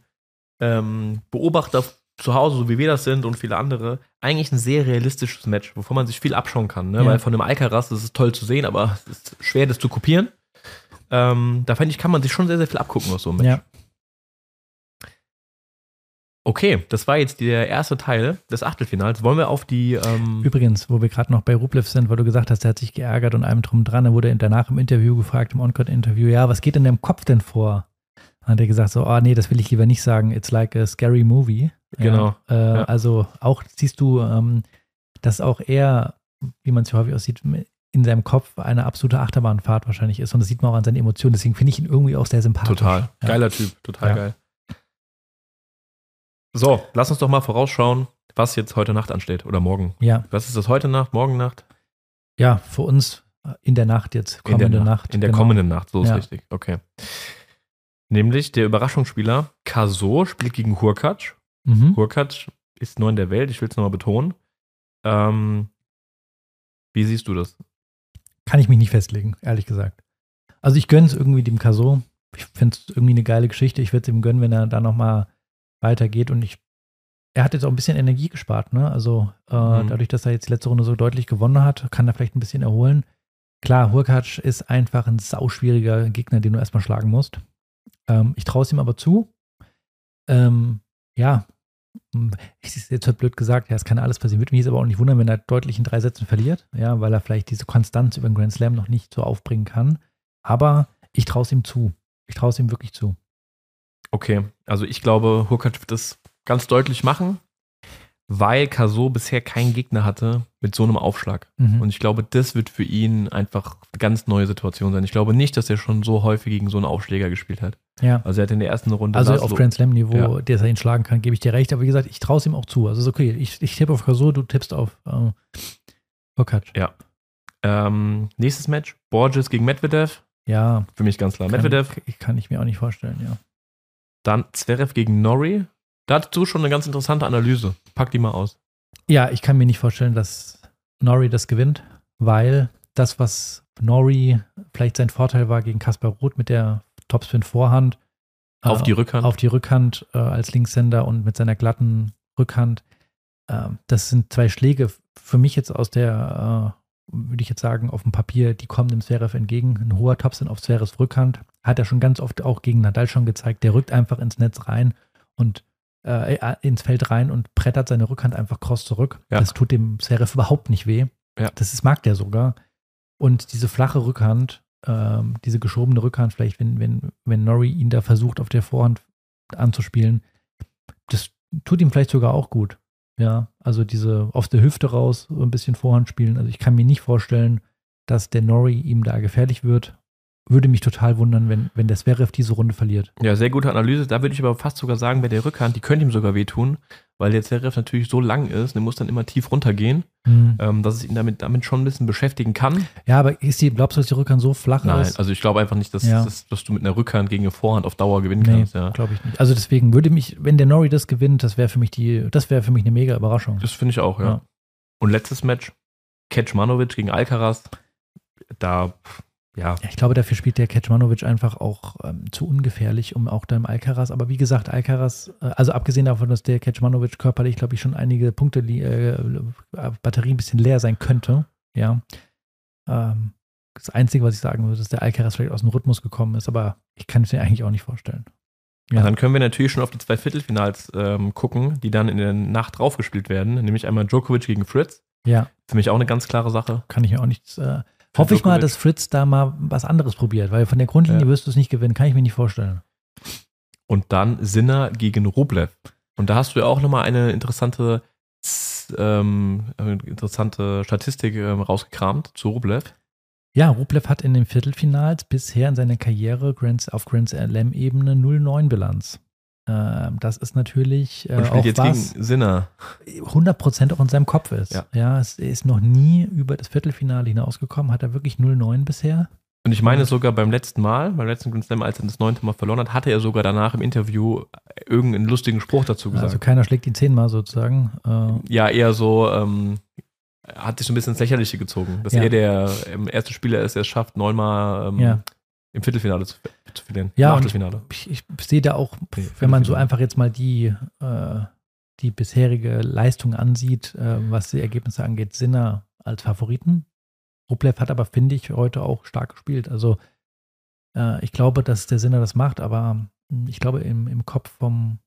ähm, Beobachter zu Hause, so wie wir das sind und viele andere, eigentlich ein sehr realistisches Match, wovon man sich viel abschauen kann. Ne? Ja. Weil von einem Alcaraz das ist toll zu sehen, aber es ist schwer, das zu kopieren. Ähm, da fand ich, kann man sich schon sehr, sehr viel abgucken aus so einem Match. Ja. Okay, das war jetzt der erste Teil des Achtelfinals. Wollen wir auf die. Ähm Übrigens, wo wir gerade noch bei Rublev sind, weil du gesagt hast, er hat sich geärgert und einem drum dran. Er wurde danach im Interview gefragt, im On-Court-Interview, ja, was geht in deinem Kopf denn vor? Dann hat er gesagt, so, oh nee, das will ich lieber nicht sagen. It's like a scary movie. Genau. Ja, äh, ja. Also auch siehst du, ähm, dass auch er, wie man es häufig aussieht, in seinem Kopf eine absolute Achterbahnfahrt wahrscheinlich ist. Und das sieht man auch an seinen Emotionen. Deswegen finde ich ihn irgendwie auch sehr sympathisch. Total. Ja. Geiler Typ. Total geil. So, lass uns doch mal vorausschauen, was jetzt heute Nacht ansteht oder morgen. Ja. Was ist das heute Nacht, morgen Nacht? Ja, für uns in der Nacht jetzt, kommende in der Nacht. Nacht in der genau. kommenden Nacht, so ist ja. richtig. Okay. Nämlich der Überraschungsspieler Kaso spielt gegen Hurkacz. Mhm. Hurkacz ist neun der Welt, ich will es nochmal betonen. Ähm, wie siehst du das? Kann ich mich nicht festlegen, ehrlich gesagt. Also ich gönne es irgendwie dem Kaso. ich finde es irgendwie eine geile Geschichte. Ich würde es ihm gönnen, wenn er da nochmal weitergeht. Und ich, er hat jetzt auch ein bisschen Energie gespart, ne? Also äh, mhm. dadurch, dass er jetzt die letzte Runde so deutlich gewonnen hat, kann er vielleicht ein bisschen erholen. Klar, Hurkacz ist einfach ein sauschwieriger Gegner, den du erstmal schlagen musst. Ähm, ich traue es ihm aber zu. Ähm, ja, ich ist jetzt halt blöd gesagt, ja, es kann alles passieren. Würde mich jetzt aber auch nicht wundern, wenn er deutlich in drei Sätzen verliert, ja, weil er vielleicht diese Konstanz über den Grand Slam noch nicht so aufbringen kann. Aber ich traue es ihm zu. Ich traue es ihm wirklich zu. Okay, also ich glaube, Hurkacz wird das ganz deutlich machen weil Caso bisher keinen Gegner hatte mit so einem Aufschlag. Mhm. Und ich glaube, das wird für ihn einfach eine ganz neue Situation sein. Ich glaube nicht, dass er schon so häufig gegen so einen Aufschläger gespielt hat. Ja. Also er hat in der ersten Runde. Also auf Grand Slam-Niveau, ja. dass er ihn schlagen kann, gebe ich dir recht. Aber wie gesagt, ich traue es ihm auch zu. Also ist okay. Ich, ich tippe auf Caso, du tippst auf äh, Hurkacz. Ja. Ähm, nächstes Match, Borges gegen Medvedev. Ja. Für mich ganz klar. Kann, Medvedev. Kann ich mir auch nicht vorstellen, ja. Dann Zverev gegen Norrie. Dazu schon eine ganz interessante Analyse. Pack die mal aus. Ja, ich kann mir nicht vorstellen, dass Nori das gewinnt, weil das, was Nori vielleicht sein Vorteil war gegen Kaspar Roth mit der Topspin-Vorhand. Auf äh, die Rückhand. Auf die Rückhand äh, als Linkshänder und mit seiner glatten Rückhand. Äh, das sind zwei Schläge für mich jetzt aus der, äh, würde ich jetzt sagen, auf dem Papier, die kommen dem Zverev entgegen. Ein hoher Topspin auf Zverevs Rückhand. Hat er schon ganz oft auch gegen Nadal schon gezeigt. Der rückt einfach ins Netz rein und äh, ins Feld rein und brettert seine Rückhand einfach cross zurück. Ja. Das tut dem Serif überhaupt nicht weh. Ja. Das ist, mag der sogar. Und diese flache Rückhand, ähm, diese geschobene Rückhand, vielleicht, wenn, wenn, wenn Nori ihn da versucht, auf der Vorhand anzuspielen, das tut ihm vielleicht sogar auch gut. Ja, also diese aus der Hüfte raus so ein bisschen Vorhand spielen. Also ich kann mir nicht vorstellen, dass der Nori ihm da gefährlich wird würde mich total wundern, wenn, wenn der Zverev diese Runde verliert. Ja, sehr gute Analyse. Da würde ich aber fast sogar sagen, bei der Rückhand, die könnte ihm sogar wehtun, weil der Zverev natürlich so lang ist, der muss dann immer tief runtergehen, mhm. ähm, dass es ihn damit, damit schon ein bisschen beschäftigen kann. Ja, aber ist die, glaubst du, dass die Rückhand so flach Nein, ist? Nein, also ich glaube einfach nicht, dass, ja. dass, dass, du mit einer Rückhand gegen eine Vorhand auf Dauer gewinnen nee, kannst. Ja. glaube ich nicht. Also deswegen würde mich, wenn der Nori das gewinnt, das wäre für mich die, das wäre für mich eine mega Überraschung. Das finde ich auch, ja. ja. Und letztes Match, Kecmanovic gegen Alcaraz. Da ja. Ich glaube, dafür spielt der Kecmanovic einfach auch ähm, zu ungefährlich, um auch da im Alcaraz. Aber wie gesagt, Alcaraz, äh, also abgesehen davon, dass der Kecmanovic körperlich, glaube ich, schon einige Punkte, äh, Batterie ein bisschen leer sein könnte. Ja. Ähm, das Einzige, was ich sagen würde, ist, dass der Alcaraz vielleicht aus dem Rhythmus gekommen ist, aber ich kann es mir eigentlich auch nicht vorstellen. Ja. Dann können wir natürlich schon auf die zwei Viertelfinals ähm, gucken, die dann in der Nacht draufgespielt werden, nämlich einmal Djokovic gegen Fritz. Ja. Für mich auch eine ganz klare Sache. Kann ich mir auch nichts. Äh, Hoffe ich mal, dass Fritz da mal was anderes probiert, weil von der Grundlinie ja. wirst du es nicht gewinnen, kann ich mir nicht vorstellen. Und dann Sinner gegen Rublev. Und da hast du ja auch nochmal eine interessante, ähm, interessante Statistik ähm, rausgekramt zu Rublev. Ja, Rublev hat in den Viertelfinals bisher in seiner Karriere Grand, auf Grand Slam-Ebene 0-9 Bilanz. Ähm, das ist natürlich äh, auch jetzt was gegen Sinner. 100% auch in seinem Kopf ist. Ja. ja, es ist noch nie über das Viertelfinale hinausgekommen, hat er wirklich 0-9 bisher. Und ich meine sogar beim letzten Mal, beim letzten Grand Slam, als er das neunte Mal verloren hat, hatte er sogar danach im Interview irgendeinen lustigen Spruch dazu gesagt. Also keiner schlägt ihn zehnmal sozusagen. Äh ja, eher so, ähm, hat sich so ein bisschen ins Lächerliche gezogen, dass ja. er der ähm, erste Spieler ist, der es schafft, neunmal ähm, ja im Viertelfinale zu, zu verlieren. Ja, ich, ich, sehe da auch, wenn man so einfach jetzt mal die, äh, die bisherige Leistung ansieht, äh, was die Ergebnisse angeht, Sinner als Favoriten. Rublev hat aber, finde ich, heute auch stark gespielt. Also äh, ich glaube, dass der Sinner das macht, aber hm, ich glaube, im, im Kopf vom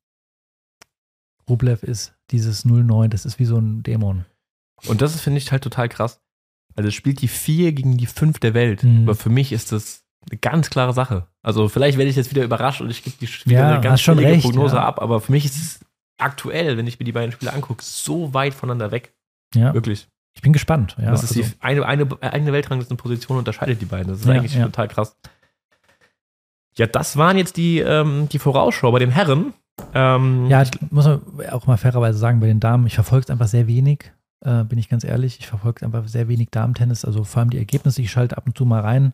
Rublev ist dieses 0-9, das ist wie so ein Dämon. Und das finde ich halt total krass. Also es spielt die 4 gegen die 5 der Welt. Mhm. Aber für mich ist das eine ganz klare Sache. Also vielleicht werde ich jetzt wieder überrascht und ich gebe die wieder ja, eine ganz schon recht, Prognose ja. ab, aber für mich ist es aktuell, wenn ich mir die beiden Spiele angucke, so weit voneinander weg. Ja. Wirklich. Ich bin gespannt. Ja, das ist also. die eine, eine eigene Weltranglistenposition unterscheidet die beiden. Das ist ja, eigentlich ja. total krass. Ja, das waren jetzt die, ähm, die Vorausschau bei den Herren. Ähm, ja, ich muss auch mal fairerweise sagen, bei den Damen, ich verfolge es einfach sehr wenig, äh, bin ich ganz ehrlich. Ich verfolge einfach sehr wenig Damen-Tennis, also vor allem die Ergebnisse. Ich schalte ab und zu mal rein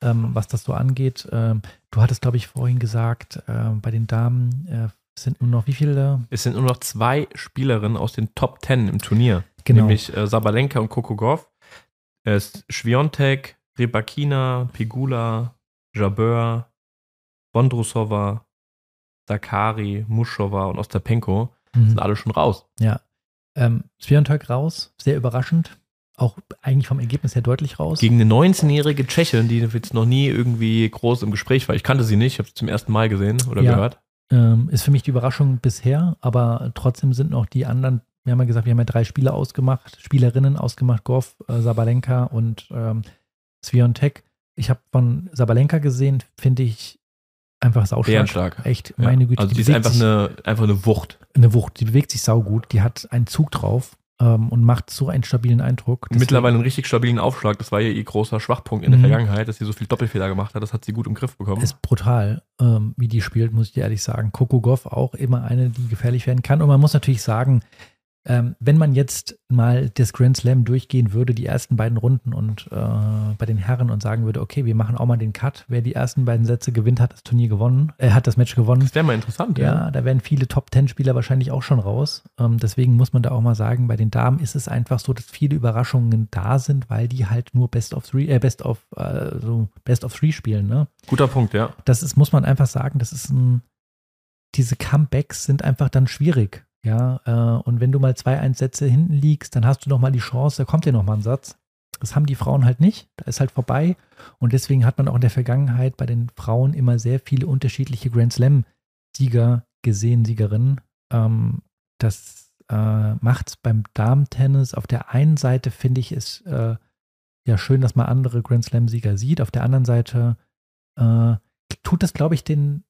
ähm, was das so angeht. Ähm, du hattest, glaube ich, vorhin gesagt, äh, bei den Damen äh, sind nur noch wie viele? Es sind nur noch zwei Spielerinnen aus den Top Ten im Turnier. Genau. Nämlich äh, Sabalenka und Coco Goff. Es Schwiontek, Rebakina, Pegula, Jabeur, Bondrusova, Sakari, Muschova und Ostapenko Mhm. sind alle schon raus. Ja. Ähm, Sviontek raus, sehr überraschend. Auch eigentlich vom Ergebnis her deutlich raus. Gegen eine 19-jährige Tschechin, die jetzt noch nie irgendwie groß im Gespräch war. Ich kannte sie nicht, ich habe sie zum ersten Mal gesehen oder Ja. gehört. Ähm, ist für mich die Überraschung bisher, aber trotzdem sind noch die anderen, wir haben ja gesagt, wir haben ja drei Spieler ausgemacht, Spielerinnen ausgemacht, Goff, äh, Sabalenka und ähm, Sviontek. Ich habe von Sabalenka gesehen, finde ich einfach saustark. Echt, Ja. meine Güte. Also die ist bewegt einfach sich- eine, einfach eine Wucht. eine Wucht. Die bewegt sich saugut. Die hat einen Zug drauf ähm, und macht so einen stabilen Eindruck. Deswegen- Mittlerweile einen richtig stabilen Aufschlag. Das war ja ihr großer Schwachpunkt in der Mhm. Vergangenheit, dass sie so viel Doppelfehler gemacht hat. Das hat sie gut im Griff bekommen. ist brutal, ähm, wie die spielt, muss ich dir ehrlich sagen. Coco Goff auch immer eine, die gefährlich werden kann. Und man muss natürlich sagen, ähm, wenn man jetzt mal das Grand Slam durchgehen würde, die ersten beiden Runden und äh, bei den Herren und sagen würde, okay, wir machen auch mal den Cut. Wer die ersten beiden Sätze gewinnt, hat das Turnier gewonnen, äh, hat das Match gewonnen. das wäre mal interessant. Ja, da wären viele Top-10-Spieler wahrscheinlich auch schon raus. Ähm, deswegen muss man da auch mal sagen, bei den Damen ist es einfach so, dass viele Überraschungen da sind, weil die halt nur Best of Three, äh, Best of, äh, so Best of Three spielen, ne? Guter Punkt, ja. das ist, muss man einfach sagen, das ist ein, diese Comebacks sind einfach dann schwierig. Ja, äh, und wenn du mal zwei, eins Sätze hinten liegst, dann hast du noch mal die Chance, da kommt dir noch mal ein Satz. Das haben die Frauen halt nicht. Da ist halt vorbei. Und deswegen hat man auch in der Vergangenheit bei den Frauen immer sehr viele unterschiedliche Grand Slam-Sieger gesehen, Siegerinnen. Ähm, das äh, macht beim Damen-Tennis auf der einen Seite, finde ich, es äh, ja schön, dass man andere Grand Slam-Sieger sieht. Auf der anderen Seite äh, tut das, glaube ich, den,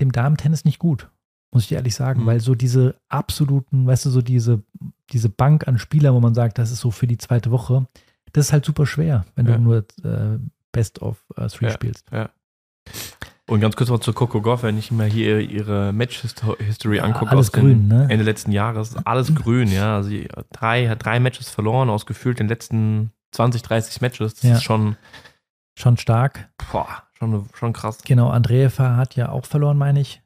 dem Damen-Tennis nicht gut, muss ich dir ehrlich sagen, Mhm. weil so diese absoluten, weißt du, so diese, diese Bank an Spielern, wo man sagt, das ist so für die zweite Woche, das ist halt super schwer, wenn Ja. du nur äh, Best of äh, Three Ja. spielst. Und ganz kurz noch zu Coco Goff, wenn ich mir hier ihre Match-History Ja, angucke. alles grün, ne? Ende letzten Jahres, ist alles grün, ja. Also sie drei, hat drei Matches verloren aus gefühlt den letzten 20, 30 Matches. Das Ja. ist schon, Schon stark. boah, schon, schon krass. Genau, Andreeva hat ja auch verloren, meine ich.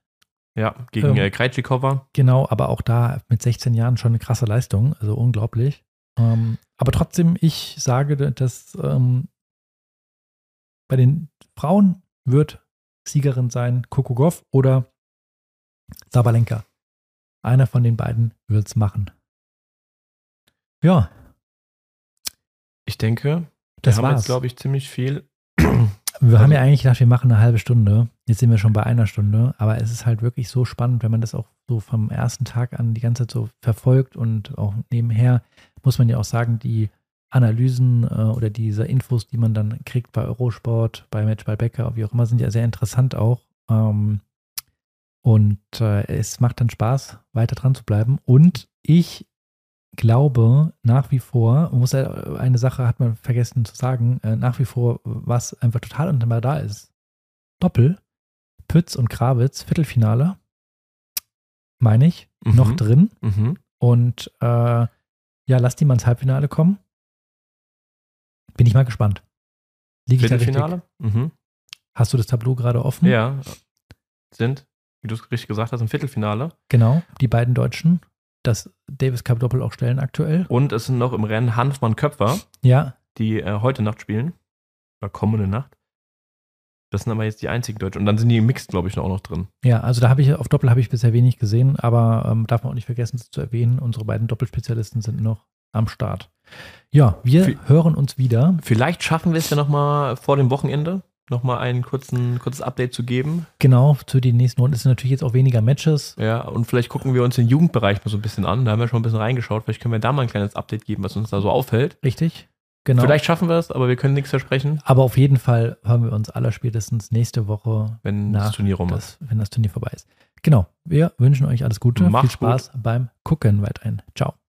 Ja, gegen Ähm, äh, Krejcikova. Genau, aber auch da mit 16 Jahren schon eine krasse Leistung, also unglaublich. Ähm, aber trotzdem, ich sage, dass ähm, bei den Frauen wird Siegerin sein Coco Goff oder Sabalenka. Einer von den beiden wird es machen. Ja, Ich denke, das wir haben war's. jetzt, glaube ich, ziemlich viel. Wir haben Also- ja eigentlich gedacht, wir machen eine halbe Stunde. Jetzt sind wir schon bei einer Stunde. Aber es ist halt wirklich so spannend, wenn man das auch so vom ersten Tag an die ganze Zeit so verfolgt und auch nebenher muss man ja auch sagen, die Analysen äh, oder diese Infos, die man dann kriegt bei Eurosport, bei Matchball Becker, wie auch immer, sind ja sehr interessant auch. Ähm, und äh, es macht dann Spaß, weiter dran zu bleiben. Und ich glaube nach wie vor, muss ja, eine Sache hat man vergessen zu sagen, äh, nach wie vor, was einfach total unter da ist. Doppel, Pütz und Krawitz, Viertelfinale, meine ich, Mhm. noch drin. Mhm. Und äh, ja, lass die mal ins Halbfinale kommen. Bin ich mal gespannt. Liege? Viertelfinale? Mhm. Hast du das Tableau gerade offen? Ja, sind, wie du es richtig gesagt hast, im Viertelfinale. Genau, die beiden Deutschen. Das Davis Cup Doppel auch stellen aktuell. Und es sind noch im Rennen Hanfmann Köpfer, Ja, die äh, heute Nacht spielen. Oder kommende Nacht. Das sind aber jetzt die einzigen Deutschen. Und dann sind die im Mixed, glaube ich, auch noch drin. Ja, also da habe ich auf Doppel habe ich bisher wenig gesehen, aber ähm, darf man auch nicht vergessen zu erwähnen, unsere beiden Doppelspezialisten sind noch am Start. Ja, wir Wie- hören uns wieder. Vielleicht schaffen wir es ja nochmal vor dem Wochenende, nochmal ein kurzen, kurzes Update zu geben. Genau, zu den nächsten Runden. Es sind natürlich jetzt auch weniger Matches. Ja, und vielleicht gucken wir uns den Jugendbereich mal so ein bisschen an. Da haben wir schon ein bisschen reingeschaut. Vielleicht können wir da mal ein kleines Update geben, was uns da so auffällt. Richtig? Genau. Vielleicht schaffen wir es, aber wir können nichts versprechen, aber auf jeden Fall hören wir uns aller spätestens nächste Woche, wenn Nach das Turnier rum ist. wenn das Turnier vorbei ist. Genau. Wir wünschen euch alles Gute. Macht's Viel Spaß beim Gucken weiterhin. Ciao.